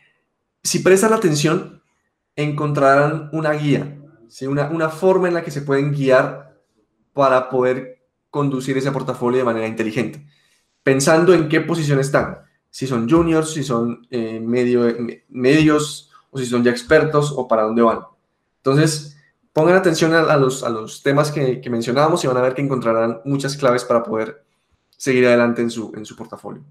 si prestan atención, encontrarán una guía, una, forma en la que se pueden guiar para poder conducir ese portafolio de manera inteligente. pensando en qué posición están, si son juniors, si son eh, medio, medios o si son ya expertos o para dónde van. Entonces, pongan atención a, los, temas que, que, mencionábamos y van a ver que encontrarán muchas claves para poder seguir adelante en su portafolio.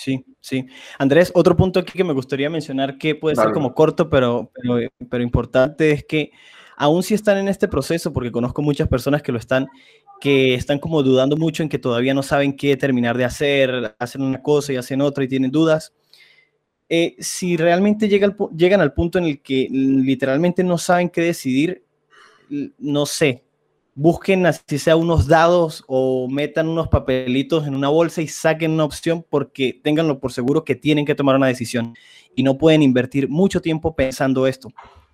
Sí, sí. Andrés, otro punto aquí que me gustaría mencionar que puede ser como corto, pero, pero, pero, importante es que aún si están en este proceso, porque conozco muchas personas que lo están, que están como dudando mucho en que todavía no saben qué terminar de hacer, hacen una cosa y hacen otra y tienen dudas. Eh, si realmente llega llegan al punto en el que literalmente no saben qué decidir, no sé, busquen así sea unos dados o metan unos papelitos en una bolsa y saquen una opción porque ténganlo por seguro que tienen que tomar una decisión y no pueden invertir mucho tiempo pensando esto,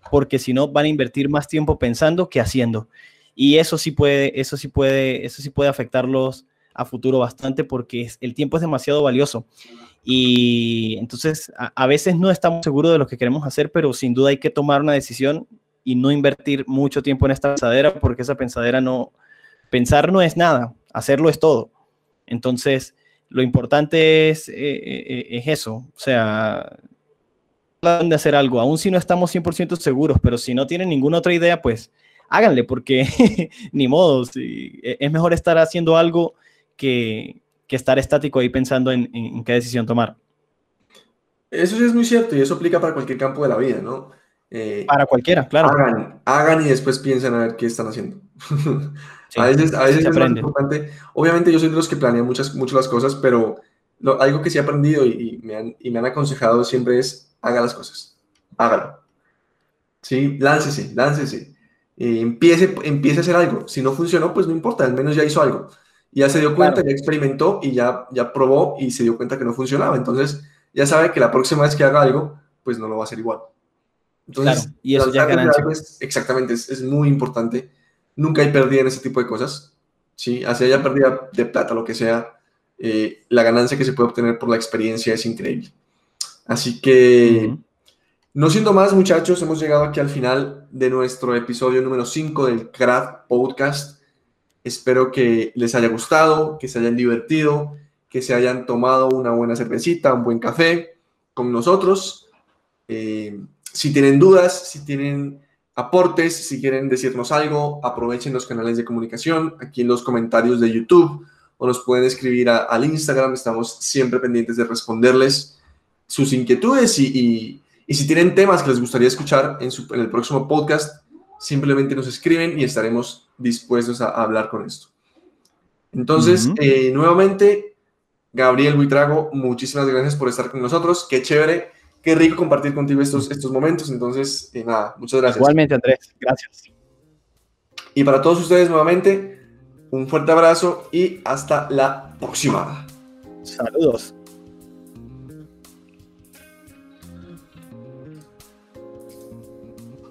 porque si no van a invertir más tiempo pensando que haciendo. Y eso sí puede, eso sí puede, eso sí puede afectarlos a futuro bastante porque el tiempo es demasiado valioso. Y entonces a, veces no estamos seguros de lo que queremos hacer, pero sin duda hay que tomar una decisión y no invertir mucho tiempo en esta pensadera porque esa pensadera no, pensar no es nada, hacerlo es todo. Entonces, lo importante es, eh, eh, es eso, o sea, de hacer algo, aún si no estamos 100% seguros, pero si no tienen ninguna otra idea, pues háganle, porque (laughs) ni modo, e, es mejor estar haciendo algo que, que estar estático ahí pensando en, en, qué decisión tomar. Eso sí es muy cierto y eso aplica para cualquier campo de la vida, ¿no? Eh, para cualquiera, claro. Hagan, hagan, y después piensen a ver qué están haciendo. (laughs) a veces, a veces es más importante. Obviamente yo soy de los que planean muchas, muchas las cosas, pero algo que sí he aprendido y, me han, y me han aconsejado siempre es haga las cosas. Hágalo. Sí, láncese, láncese. Eh, empiece, empiece a hacer algo. Si no funcionó, pues no importa, al menos ya hizo algo. Ya se dio cuenta, ya experimentó y ya, ya probó y se dio cuenta que no funcionaba. Entonces, ya sabe que la próxima vez que haga algo, pues no lo va a hacer igual. Entonces, y eso ya exactamente, es, es, muy importante. Nunca hay pérdida en ese tipo de cosas. ¿sí? Así haya pérdida de plata, lo que sea, eh, la ganancia que se puede obtener por la experiencia es increíble. Así que, no siendo más, muchachos, hemos llegado aquí al final de nuestro episodio número 5 del Craft Podcast. Espero que les haya gustado, que se hayan divertido, que se hayan tomado una buena cervecita, un buen café con nosotros. Eh, si tienen dudas, si tienen aportes, si quieren decirnos algo, aprovechen los canales de comunicación aquí en los comentarios de YouTube o nos pueden escribir al Instagram. Estamos siempre pendientes de responderles sus inquietudes y, si tienen temas que les gustaría escuchar en, en, el próximo podcast, simplemente nos escriben y estaremos dispuestos a, hablar con esto. Entonces, eh, nuevamente, Gabriel Buitrago, muchísimas gracias por estar con nosotros. Qué chévere, qué rico compartir contigo estos, estos momentos. Entonces, eh, nada, muchas gracias. Igualmente, Andrés, gracias. Y para todos ustedes, nuevamente, un fuerte abrazo y hasta la próxima. Saludos.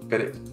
Espere.